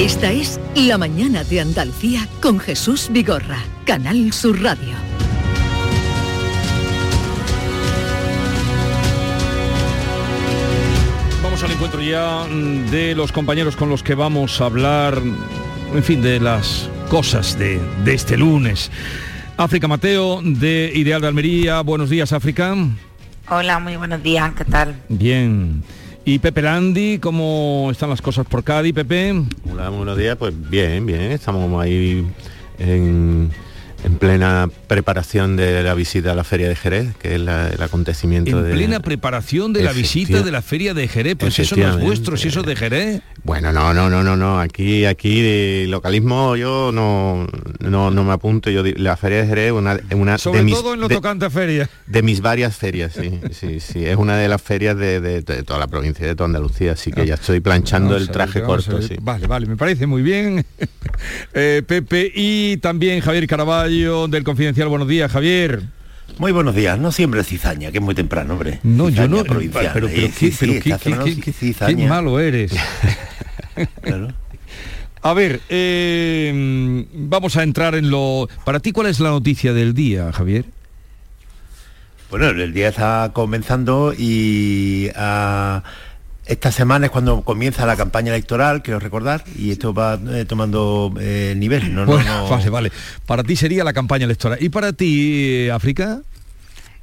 Esta es La Mañana de Andalucía con Jesús Vigorra, Canal Sur Radio. Vamos al encuentro ya mm, de los compañeros con los que vamos a hablar, en fin, de las cosas de, de este lunes. África Mateo, de Ideal de Almería. Buenos días, África. Hola, muy buenos días, ¿qué tal? Bien. Y Pepe Landi, ¿cómo están las cosas por Cádiz, Pepe? Hola, buenos días, pues bien, bien, estamos ahí en, en plena preparación de la visita a la Feria de Jerez, que es la- el acontecimiento En de... plena preparación de la visita de la Feria de Jerez, pues eso no es vuestro, si eso es de Jerez. Bueno, no, no, no, no, no. Aquí, aquí de localismo yo no, no, no me apunto. Yo la feria de Jerez es una, una Sobre de mis todo en lo de, tocante a feria. de mis varias ferias, sí, sí, sí. Es una de las ferias de, toda la provincia de toda Andalucía, así que ya estoy planchando el traje ver, corto, sí. Vale, vale, me parece muy bien. Eh, Pepe y también Javier Caraballo del Confidencial. Buenos días, Javier. Muy buenos días, no siempre cizaña, que es muy temprano, hombre. No, yo no, provincial, pero, pero qué, Sí, pero sí, qué- está qué- sonando qué- qué- cizaña. qué malo eres. A ver, eh, vamos a entrar en lo... Para ti, ¿cuál es la noticia del día, Javier? Bueno, el día está comenzando y ah, esta semana es cuando comienza la campaña electoral, quiero recordar, y esto va eh, tomando eh, nivel. No, no, Bueno, no. Vale, vale. Para ti sería la campaña electoral. ¿Y para ti, eh, África?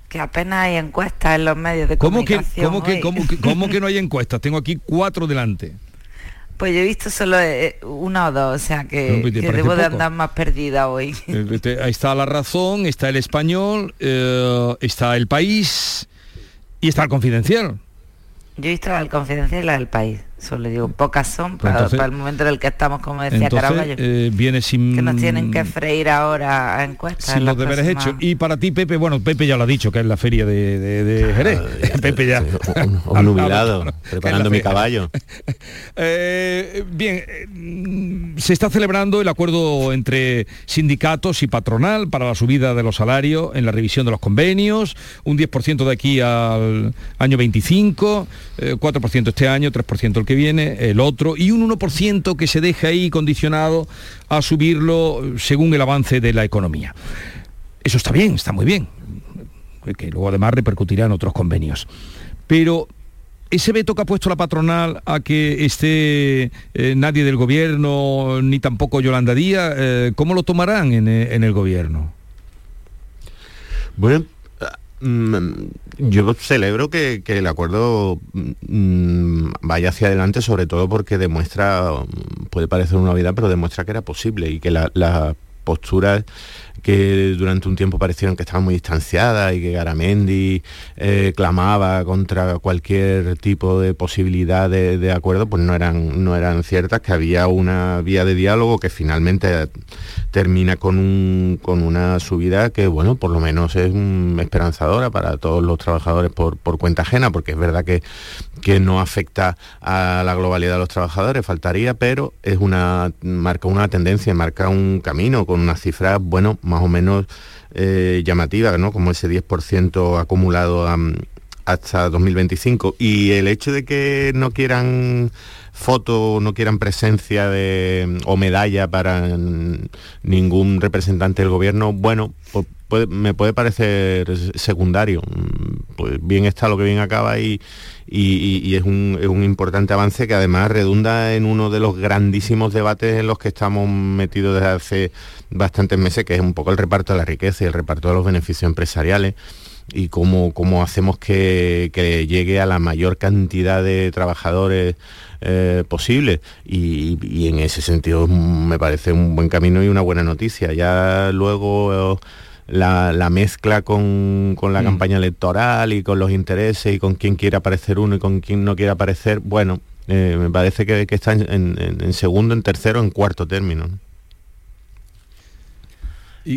Que apenas hay encuestas en los medios de ¿Cómo que, comunicación. cómo, que, cómo, que, cómo que no hay encuestas? Tengo aquí cuatro delante. Pues yo he visto solo una o dos, o sea que, No, pues, ¿te que parece debo de andar más perdida hoy. Eh, te- Ahí está La Razón, está El Español, eh, está El País y está El Confidencial. Yo he visto la Confidencial y la del País. Solo digo, pocas son para, entonces- para el momento en el que estamos, como decía Entonces, Caraballo. eh, viene sin... que nos tienen que freír ahora a encuestas. sin en los deberes próxima- hechos. Y para ti, Pepe, bueno, Pepe ya lo ha dicho, que es la feria de, de- de Jerez. Pepe ya. Un nubilado, Que es preparando mi caballo. Eh, bien, eh, mm, se está celebrando el acuerdo entre sindicatos y patronal para la subida de los salarios en la revisión de los convenios, un 10% de aquí al año 25, eh, 4% este año, 3% el que viene, el otro, y un 1% que se deja ahí condicionado a subirlo según el avance de la economía. Eso está bien, está muy bien, que luego además repercutirá en otros convenios. Pero ese veto que ha puesto la patronal a que esté eh, nadie del gobierno, ni tampoco Yolanda Díaz, eh, ¿cómo lo tomarán en, eh, en el gobierno? Bueno, yo celebro que, el acuerdo mm, vaya hacia adelante, sobre todo porque demuestra, mm, puede parecer una novedad, pero demuestra que era posible y que la postura que durante un tiempo parecieron que estaban muy distanciadas y que Garamendi eh, clamaba contra cualquier tipo de posibilidad de, de acuerdo, pues no eran, no eran ciertas, que había una vía de diálogo que finalmente termina con, un- con una subida que, bueno, por lo menos es mm, esperanzadora para todos los trabajadores por, por cuenta ajena, porque es verdad que, que no afecta a la globalidad de los trabajadores, faltaría, pero es una, marca una tendencia, marca un camino con unas cifras, bueno, más o menos eh, llamativas, ¿no? Como ese 10% acumulado hasta 2025. Y el hecho de que no quieran foto, no quieran presencia de, o medalla para ningún representante del gobierno, bueno, pues me puede parecer secundario. Pues bien está lo que bien acaba y, y- es, un, es un importante avance que además redunda en uno de los grandísimos debates en los que estamos metidos desde hace bastantes meses, que es un poco el reparto de la riqueza y el reparto de los beneficios empresariales y cómo, cómo hacemos que, que llegue a la mayor cantidad de trabajadores eh, posible y, en ese sentido mm, me parece un buen camino y una buena noticia. Ya luego la, la mezcla con, con la campaña electoral y con los intereses y con quién quiere aparecer uno y con quién no quiere aparecer, bueno, eh, me parece que, que está en, en- en segundo, en tercero, en cuarto término. ¿no?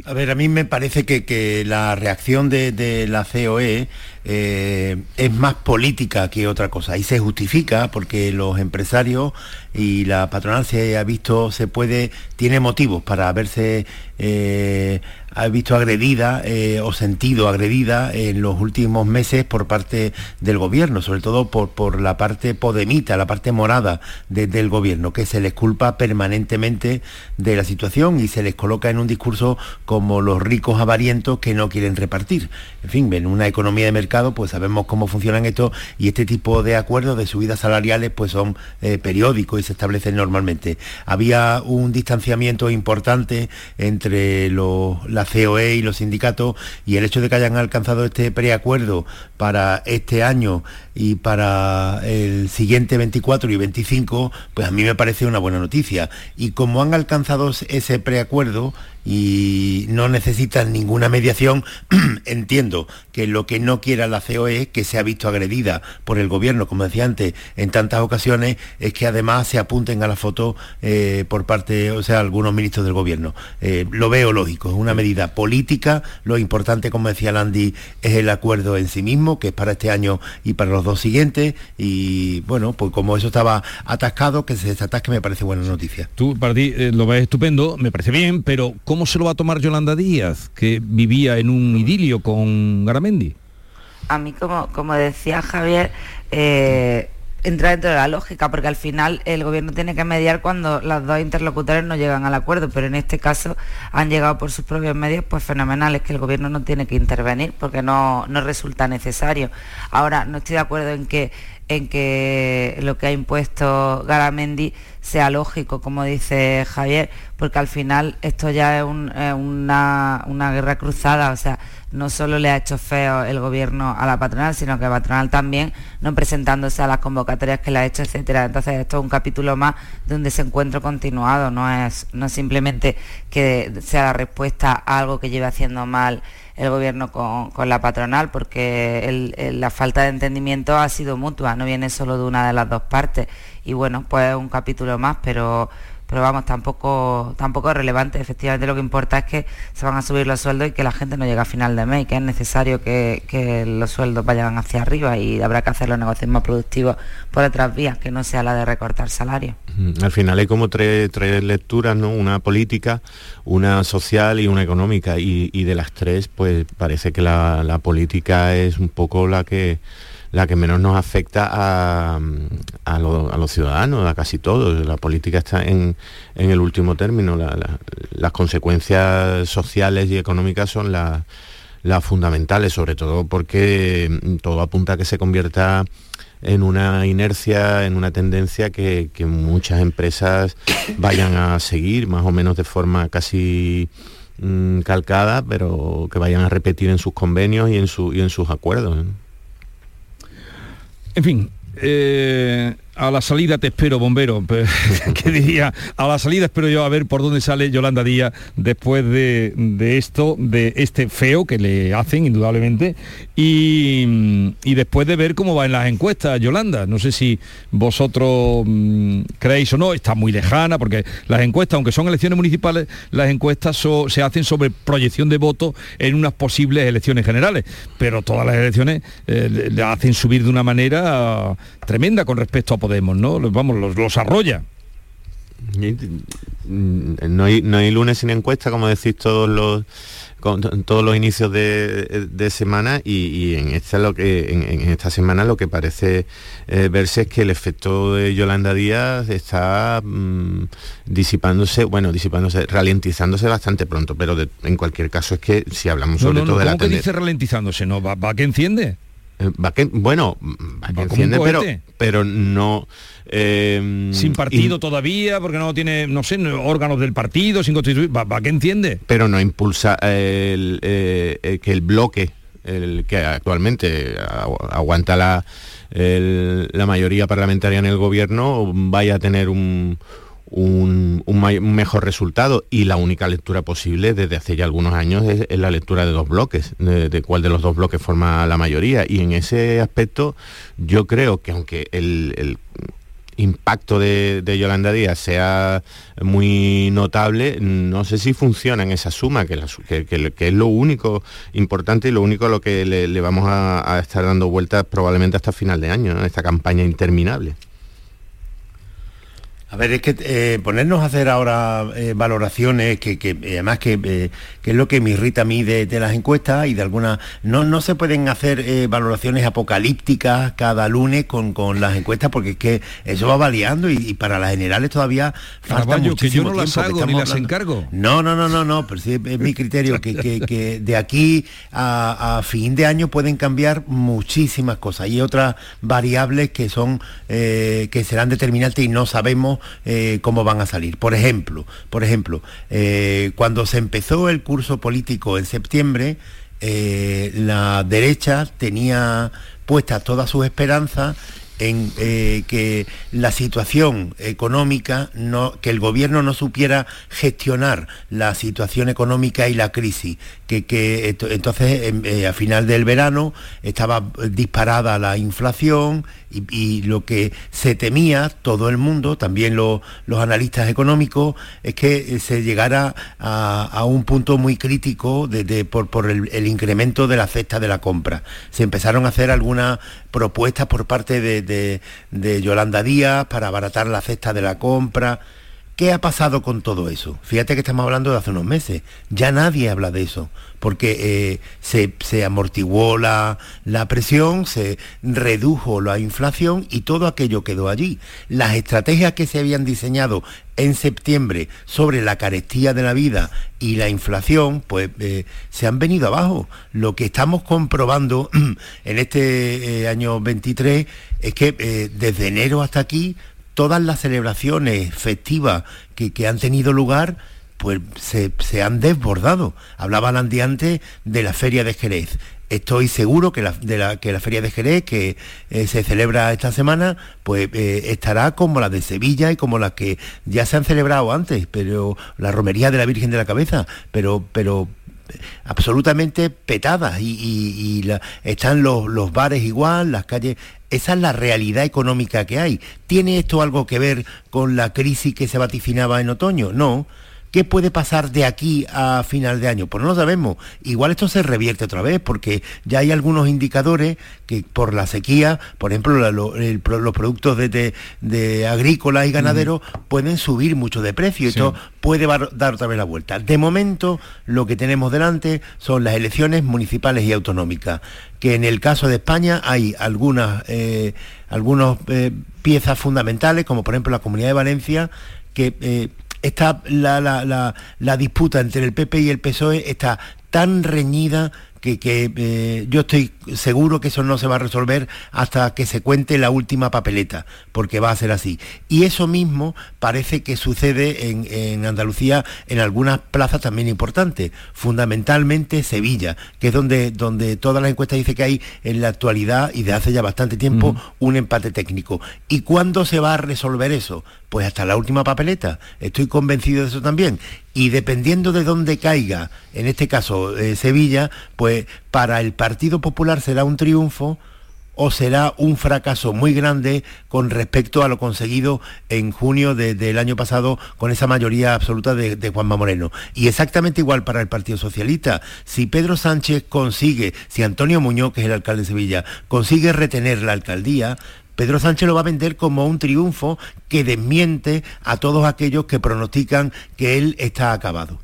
A ver, a mí me parece que, que la reacción de, de la COE eh, es más política que otra cosa y se justifica porque los empresarios y la patronal se ha visto, se puede, tiene motivos para verse eh, ha visto agredida eh, o sentido agredida en los últimos meses por parte del gobierno, sobre todo por, por la parte podemita, la parte morada de- del gobierno, que se les culpa permanentemente de la situación y se les coloca en un discurso como los ricos avarientos que no quieren repartir. En fin, en una economía de mercado pues sabemos cómo funcionan esto y este tipo de acuerdos de subidas salariales pues son eh, periódicos se establecen normalmente. Había un distanciamiento importante entre la COE y los sindicatos y el hecho de que hayan alcanzado este preacuerdo para este año y para el siguiente 24 y 25, pues a mí me parece una buena noticia. Y como han alcanzado ese preacuerdo y no necesitan ninguna mediación, entiendo que lo que no quiera la COE, que se ha visto agredida por el gobierno, como decía antes, en tantas ocasiones, es que además se apunten a la foto eh, por parte, o sea, algunos ministros del gobierno. Eh, lo veo lógico, es una medida política, lo importante, como decía Landy, es el acuerdo en sí mismo, que es para este año y para los dos siguientes, y bueno, pues como eso estaba atascado, que se desatasque me parece buena noticia. Tú, para ti, eh, lo ves estupendo, me parece bien, pero ¿cómo se lo va a tomar Yolanda Díaz, que vivía en un idilio con Garamendi? a mí como, como decía Javier, eh, entra dentro de la lógica, porque al final el gobierno tiene que mediar cuando las dos interlocutores no llegan al acuerdo, pero en este caso han llegado por sus propios medios, pues fenomenales, que el gobierno no tiene que intervenir porque no, no resulta necesario. Ahora, no estoy de acuerdo en que en que lo que ha impuesto Garamendi sea lógico, como dice Javier, porque al final esto ya es, una, una, guerra cruzada, o sea, no solo le ha hecho feo el gobierno a la patronal, sino que la patronal también, no presentándose a las convocatorias que le ha hecho, etcétera. Entonces esto es un capítulo más de un desencuentro continuado, no es, no simplemente que sea la respuesta a algo que lleve haciendo mal el gobierno con, la patronal, porque la falta de entendimiento ha sido mutua, no viene solo de una de las dos partes. Y bueno, pues un capítulo más, pero pero vamos, tampoco, tampoco es relevante. Efectivamente lo que importa es que se van a subir los sueldos y que la gente no llegue a final de mes y que es necesario que, los sueldos vayan hacia arriba y habrá que hacer los negocios más productivos por otras vías, que no sea la de recortar salarios. Al final hay como tres, lecturas, ¿no? Una política, una social y una económica. Y, de las tres, pues parece que la política es un poco la que la que menos nos afecta a, los ciudadanos, a casi todos. La política está en, el último término. las consecuencias sociales y económicas son las, fundamentales, sobre todo porque todo apunta a que se convierta en una inercia, en una tendencia que, muchas empresas vayan a seguir, más o menos de forma casi mm, calcada, pero que vayan a repetir en sus convenios y en, su, y en sus acuerdos. En fin, eh, a la salida te espero, bombero. ¿Qué diría? A la salida espero yo a ver por dónde sale Yolanda Díaz después de, esto, de este feo que le hacen, indudablemente, y, después de ver cómo va en las encuestas, Yolanda. No sé si vosotros mm, creéis o no, está muy lejana, porque las encuestas, aunque son elecciones municipales, las encuestas se hacen sobre proyección de votos en unas posibles elecciones generales, pero todas las elecciones eh, hacen subir de una manera tremenda con respecto a Podemos, ¿no? Vamos, los, los arrolla. No hay, no hay lunes sin encuesta, como decís todos los todos los inicios de, semana y, en esta lo que en, esta semana lo que parece eh, verse es que el efecto de Yolanda Díaz está mm, disipándose, bueno, disipándose, ralentizándose bastante pronto, pero en cualquier caso es que si hablamos sobre todo de la ¿Cómo que dice ralentizándose? ¿No? ¿Va, va que enciende? Eh, bueno, entiende, pero, pero no... Eh, sin partido todavía, porque no tiene, no sé, órganos del partido, sin constituir, ¿va, que entiende? Pero no impulsa el, eh, que el bloque, el que actualmente aguanta la, la mayoría parlamentaria en el gobierno, vaya a tener un un, mejor resultado y la única lectura posible desde hace ya algunos años es, la lectura de dos bloques, de, cuál de los dos bloques forma la mayoría. Y en ese aspecto yo creo que aunque el, impacto de, Yolanda Díaz sea muy notable, no sé si funciona en esa suma, que, es lo único importante y lo único a lo que le, vamos a, estar dando vueltas probablemente hasta final de año, en esta campaña interminable. A ver, es que eh, ponernos a hacer ahora eh, valoraciones, que, que eh, además que, es lo que me irrita a mí de, las encuestas y de algunas... No, no se pueden hacer valoraciones apocalípticas cada lunes con, las encuestas porque es que eso va variando y, para las generales todavía falta muchísimo que yo no las hago ni las encargo. No, no, no, no, no, pero sí es mi criterio que, de aquí a, fin de año pueden cambiar muchísimas cosas y otras variables que son que serán determinantes y no sabemos eh, cómo van a salir. Por ejemplo, por ejemplo eh, cuando se empezó el curso político en septiembre, eh, la derecha tenía puestas todas sus esperanzas en que la situación económica, que el gobierno no supiera gestionar la situación económica y la crisis, que, entonces em, a final del verano estaba disparada la inflación, y, lo que se temía todo el mundo, también los analistas económicos, es que eh, se llegara a, un punto muy crítico por, el, incremento de la cesta de la compra. Se empezaron a hacer algunas propuestas por parte de, de Yolanda Díaz para abaratar la cesta de la compra ¿Qué ha pasado con todo eso? Fíjate que estamos hablando de hace unos meses. Ya nadie habla de eso, porque eh, se, amortiguó la, la, presión, se redujo la inflación y todo aquello quedó allí. Las estrategias que se habían diseñado en septiembre sobre la carestía de la vida y la inflación, pues eh, se han venido abajo. Lo que estamos comprobando en este eh, año 23 es que desde enero hasta aquí todas las celebraciones festivas que, han tenido lugar, pues se, han desbordado. Hablaba antes de la Feria de Jerez. Estoy seguro que la, de la, que la Feria de Jerez, que eh, se celebra esta semana, pues eh, estará como la de Sevilla y como las que ya se han celebrado antes, pero la romería de la Virgen de la Cabeza, pero, pero absolutamente petadas y, están los, los, bares igual, las calles. Esa es la realidad económica que hay. ¿Tiene esto algo que ver con la crisis que se vaticinaba en otoño? No. ¿Qué puede pasar de aquí a final de año? Pues no lo sabemos. Igual esto se revierte otra vez porque ya hay algunos indicadores que por la sequía, por ejemplo, los productos de, agrícolas y ganaderos pueden subir mucho de precio y esto puede dar otra vez la vuelta. De momento lo que tenemos delante son las elecciones municipales y autonómicas, que en el caso de España hay algunas, eh, eh, piezas fundamentales, como por ejemplo la Comunidad de Valencia, que... Eh, está la, la, la, disputa entre el PP y el PSOE está tan reñida que, eh, yo estoy seguro que eso no se va a resolver hasta que se cuente la última papeleta, porque va a ser así. Y eso mismo parece que sucede en, Andalucía en algunas plazas también importantes, fundamentalmente Sevilla, que es donde, donde todas las encuestas dicen que hay en la actualidad y de hace ya bastante tiempo un empate técnico. ¿Y cuándo se va a resolver eso? Pues hasta la última papeleta. Estoy convencido de eso también. Y dependiendo de dónde caiga, en este caso eh, Sevilla, pues para el Partido Popular será un triunfo o será un fracaso muy grande con respecto a lo conseguido en junio del año pasado con esa mayoría absoluta de, de, Juanma Moreno. Y exactamente igual para el Partido Socialista. Si Pedro Sánchez consigue, si Antonio Muñoz, que es el alcalde de Sevilla, consigue retener la alcaldía, Pedro Sánchez lo va a vender como un triunfo que desmiente a todos aquellos que pronostican que él está acabado.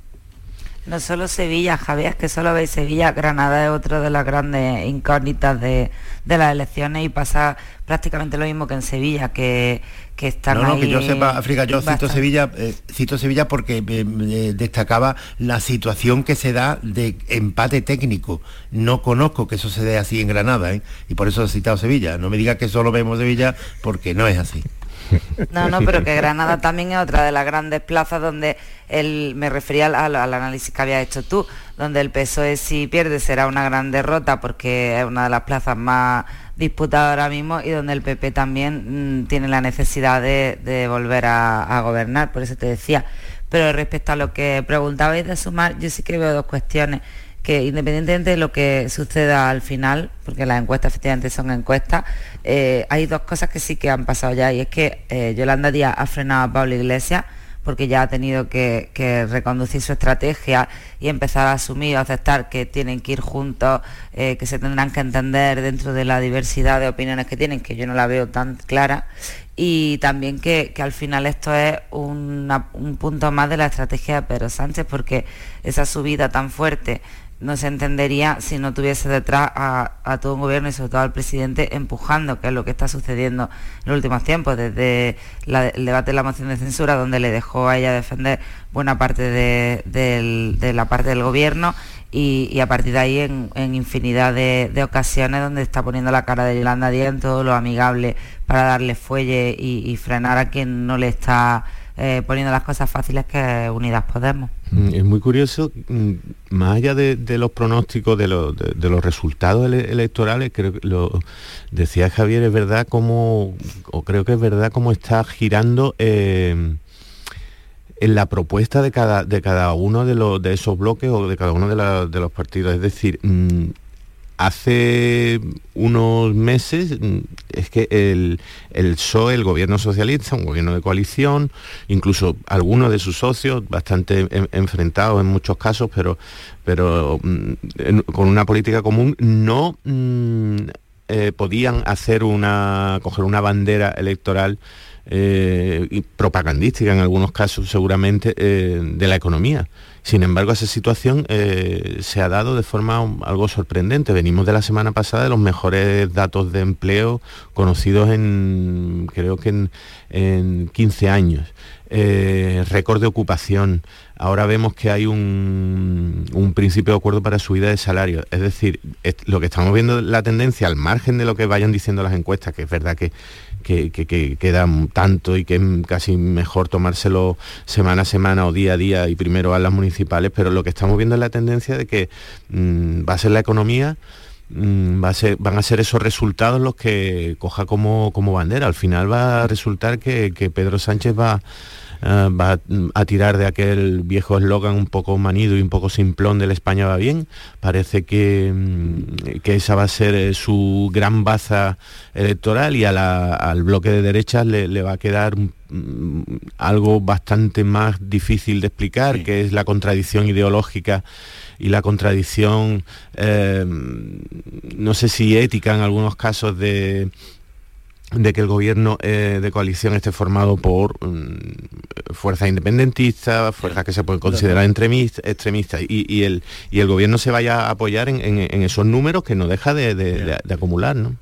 No solo Sevilla, Javier, es que solo veis Sevilla, Granada es otro de las grandes incógnitas de, las elecciones y pasa prácticamente lo mismo que en Sevilla, que, que están No, no, que yo sepa, África, yo cito Sevilla, eh, cito Sevilla porque eh, eh, destacaba la situación que se da de empate técnico. No conozco que eso se dé así en Granada, y por eso he citado Sevilla. No me diga que solo vemos Sevilla, porque no es así. No, no, pero que Granada también es otra de las grandes plazas donde el, me refería al, análisis que había hecho tú, donde el PSOE si pierde será una gran derrota porque es una de las plazas más disputadas ahora mismo y donde el PP también mm, tiene la necesidad de, volver a, gobernar, por eso te decía. Pero respecto a lo que preguntabais de sumar, yo sí que veo dos cuestiones que independientemente de lo que suceda al final, porque las encuestas efectivamente son encuestas, eh, hay dos cosas que sí que han pasado ya y es que eh, Yolanda Díaz ha frenado a Pablo Iglesias porque ya ha tenido que, reconducir su estrategia y empezar a asumir, a aceptar que tienen que ir juntos, eh, que se tendrán que entender dentro de la diversidad de opiniones que tienen, que yo no la veo tan clara, y también que, al final esto es un punto más de la estrategia de Pedro Sánchez, porque esa subida tan fuerte no se entendería si no tuviese detrás a, todo un gobierno y sobre todo al presidente empujando, que es lo que está sucediendo en los últimos tiempos, desde el debate de la moción de censura, donde le dejó a ella defender buena parte de, la parte del gobierno y, a partir de ahí en, infinidad de, ocasiones donde está poniendo la cara de Yolanda Díaz en todo lo amigable para darle fuelle y frenar a quien no le está eh, poniendo las cosas fáciles que Unidas Podemos. Mm, es muy curioso, mm, más allá de, los pronósticos, de, los resultados electorales, creo que lo decía Javier, es verdad como, o creo que es verdad como está girando eh, en la propuesta de cada, de cada uno de, los, de esos bloques o de cada uno de, los partidos. Es decir, mm, hace unos meses mm, es que el, el PSOE, el gobierno socialista, un gobierno de coalición, incluso algunos de sus socios, bastante enfrentados en muchos casos, pero, pero mm, con una política común, no mm, eh, podían hacer una, coger una bandera electoral eh, propagandística en algunos casos seguramente eh, de la economía. Sin embargo, esa situación eh, se ha dado de forma algo sorprendente. Venimos de la semana pasada de los mejores datos de empleo conocidos en, creo que en, en 15 años. récord de ocupación. Ahora vemos que hay un, un, principio de acuerdo para subida de salario. Es decir, lo que estamos viendo la tendencia al margen de lo que vayan diciendo las encuestas, que es verdad que que, que, queda tanto y que es casi mejor tomárselo semana a semana o día a día y primero a las municipales, pero lo que estamos viendo es la tendencia de que mm, va a ser la economía mm, Va a ser, van a ser esos resultados los que coja como, como bandera. Al final va a resultar que, que Pedro Sánchez va, eh, va a tirar de aquel viejo eslogan un poco manido y un poco simplón del España va bien. Parece que, mm, que esa va a ser eh, su gran baza electoral y al bloque de derechas le, va a quedar mm, algo bastante más difícil de explicar, que es la contradicción ideológica y la contradicción, eh, no sé si ética en algunos casos de de que el gobierno eh, de coalición esté formado por mm, fuerzas independentistas, fuerzas que se pueden considerar extremistas, y, el, y el gobierno se vaya a apoyar en, esos números que no deja de, de acumular. ¿no?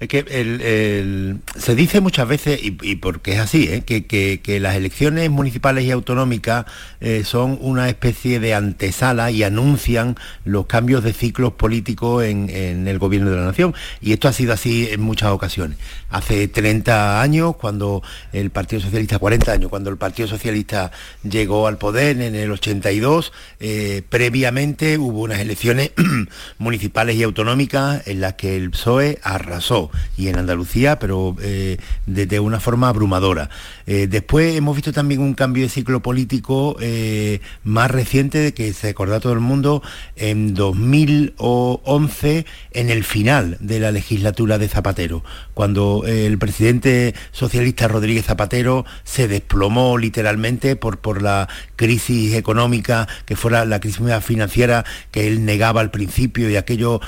Es que se dice muchas veces, y, porque es así, ¿eh? que, las elecciones municipales y autonómicas eh, son una especie de antesala y anuncian los cambios de ciclos políticos en, el gobierno de la nación. Y esto ha sido así en muchas ocasiones. Hace 30 años, cuando el Partido Socialista, 40 años, cuando el Partido Socialista llegó al poder en el 82, eh, previamente hubo unas elecciones municipales y autonómicas en las que el PSOE arrasó y en Andalucía, pero eh, de, una forma abrumadora. Eh, después hemos visto también un cambio de ciclo político eh, más reciente que se acorda todo el mundo en 2011 en el final de la legislatura de Zapatero, cuando el presidente socialista Rodríguez Zapatero se desplomó literalmente por, por la crisis económica, que fuera la crisis financiera que él negaba al principio y aquello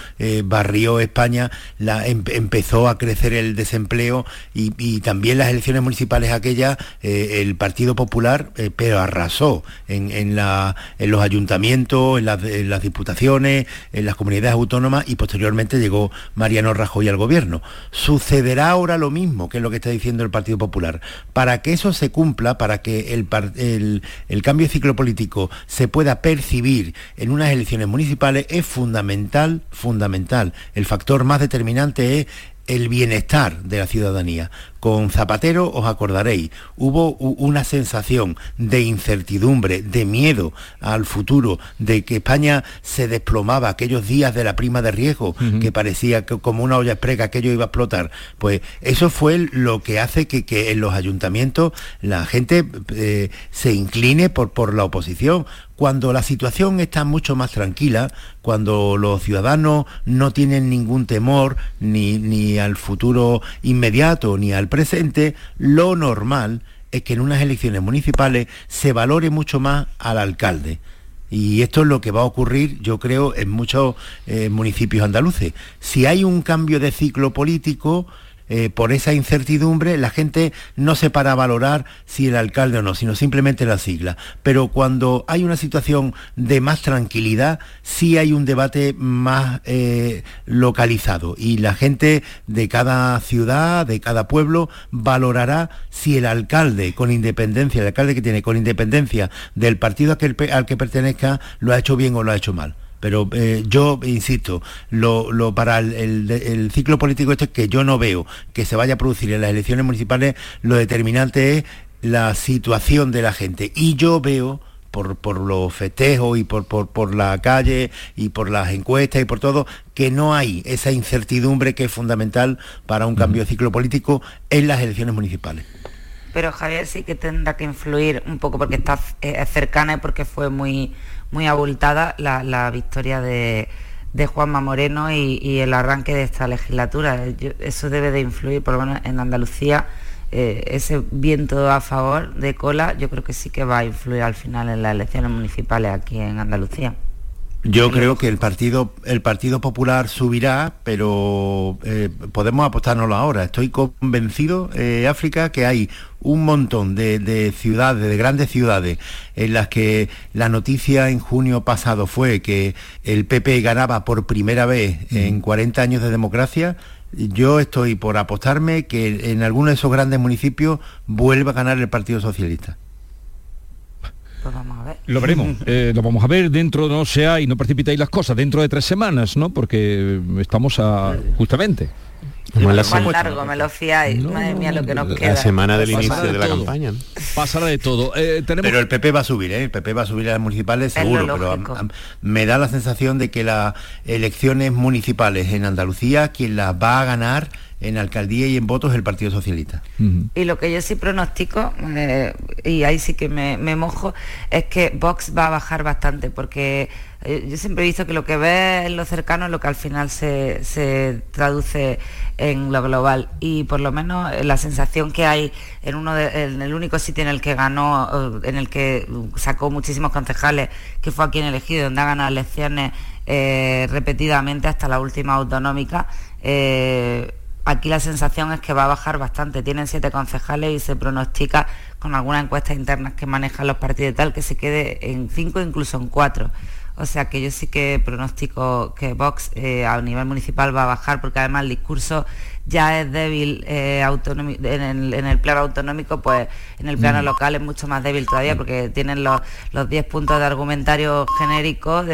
barrió España, la, em, empezó a crecer el desempleo y, también las elecciones municipales aquellas eh, el Partido Popular, eh, pero arrasó en, los ayuntamientos, en las, diputaciones, en las comunidades autónomas y posteriormente llegó Mariano Rajoy al gobierno. Sucederá ahora lo mismo, que es lo que está diciendo el Partido Popular. Para que eso se cumpla, para que el, el cambio de ciclo político se pueda percibir en unas elecciones municipales, es fundamental, fundamental. El factor más determinante es el bienestar de la ciudadanía. Con Zapatero, os acordaréis, hubo una sensación de incertidumbre, de miedo al futuro, de que España se desplomaba aquellos días de la prima de riesgo, que parecía que como una olla expresa aquello iba a explotar. Pues eso fue lo que hace que, en los ayuntamientos la gente eh, se incline por, por la oposición cuando la situación está mucho más tranquila, cuando los ciudadanos no tienen ningún temor ni, ni, al futuro inmediato ni al presente, lo normal es que en unas elecciones municipales se valore mucho más al alcalde. Y esto es lo que va a ocurrir, yo creo, en muchos eh, municipios andaluces. Si hay un cambio de ciclo político, eh, por esa incertidumbre, la gente no se para a valorar si el alcalde o no, sino simplemente la sigla. Pero cuando hay una situación de más tranquilidad, sí hay un debate más eh, localizado y la gente de cada ciudad, de cada pueblo, valorará si el alcalde, con independencia, el alcalde que tiene, con independencia del partido al que pertenezca, lo ha hecho bien o lo ha hecho mal. Pero eh, yo insisto, lo, para el, ciclo político este que yo no veo que se vaya a producir en las elecciones municipales, lo determinante es la situación de la gente. Y yo veo por, por, los festejos y por, por, la calle y por las encuestas y por todo, que no hay esa incertidumbre que es fundamental para un cambio de ciclo político en las elecciones municipales. Pero Javier sí que tendrá que influir un poco porque está eh, cercana y porque fue muy muy abultada la, victoria de, Juanma Moreno y, el arranque de esta legislatura. eso debe de influir, por lo menos en Andalucía, eh, ese viento a favor de cola, yo creo que sí que va a influir al final en las elecciones municipales aquí en Andalucía. Yo creo que el partido, el partido Popular subirá, pero eh, podemos apostárnoslo ahora. Estoy convencido, eh, África, que hay un montón de, de, ciudades, de grandes ciudades, en las que la noticia en junio pasado fue que el PP ganaba por primera vez en 40 años de democracia. Yo estoy por apostarme que en alguno de esos grandes municipios vuelva a ganar el Partido Socialista. Pues vamos a ver. Lo veremos, eh, lo vamos a ver dentro, no sea, y no precipitáis las cosas, dentro de tres semanas, ¿no? Porque estamos a, justamente. Como la más largo, me lo fiáis. No, Madre mía, lo que nos queda. La semana del inicio de, de la todo. campaña. ¿no? Pasará de todo. Eh, tenemos... Pero el PP va a subir, ¿eh? El PP va a subir a las municipales seguro, pero a, a, me da la sensación de que las elecciones municipales en Andalucía, quien las va a ganar en alcaldía y en votos el Partido Socialista. Uh -huh. Y lo que yo sí pronostico, eh, y ahí sí que me, me, mojo, es que Vox va a bajar bastante, porque eh, yo siempre he visto que lo que ve en lo cercano es lo que al final se, se traduce en lo global. Y por lo menos la sensación que hay en, uno de, en el único sitio en el que ganó, en el que sacó muchísimos concejales, que fue aquí en elegido, donde ha ganado elecciones eh, repetidamente hasta la última autonómica, eh, aquí la sensación es que va a bajar bastante. Tienen siete concejales y se pronostica con algunas encuestas internas que manejan los partidos y tal que se quede en cinco, incluso en cuatro. O sea que yo sí que pronostico que Vox eh, a nivel municipal va a bajar porque además el discurso ya es débil eh, en, el, en, el, plano autonómico, pues en el plano mm. local es mucho más débil todavía porque tienen los, los 10 puntos de argumentario genérico de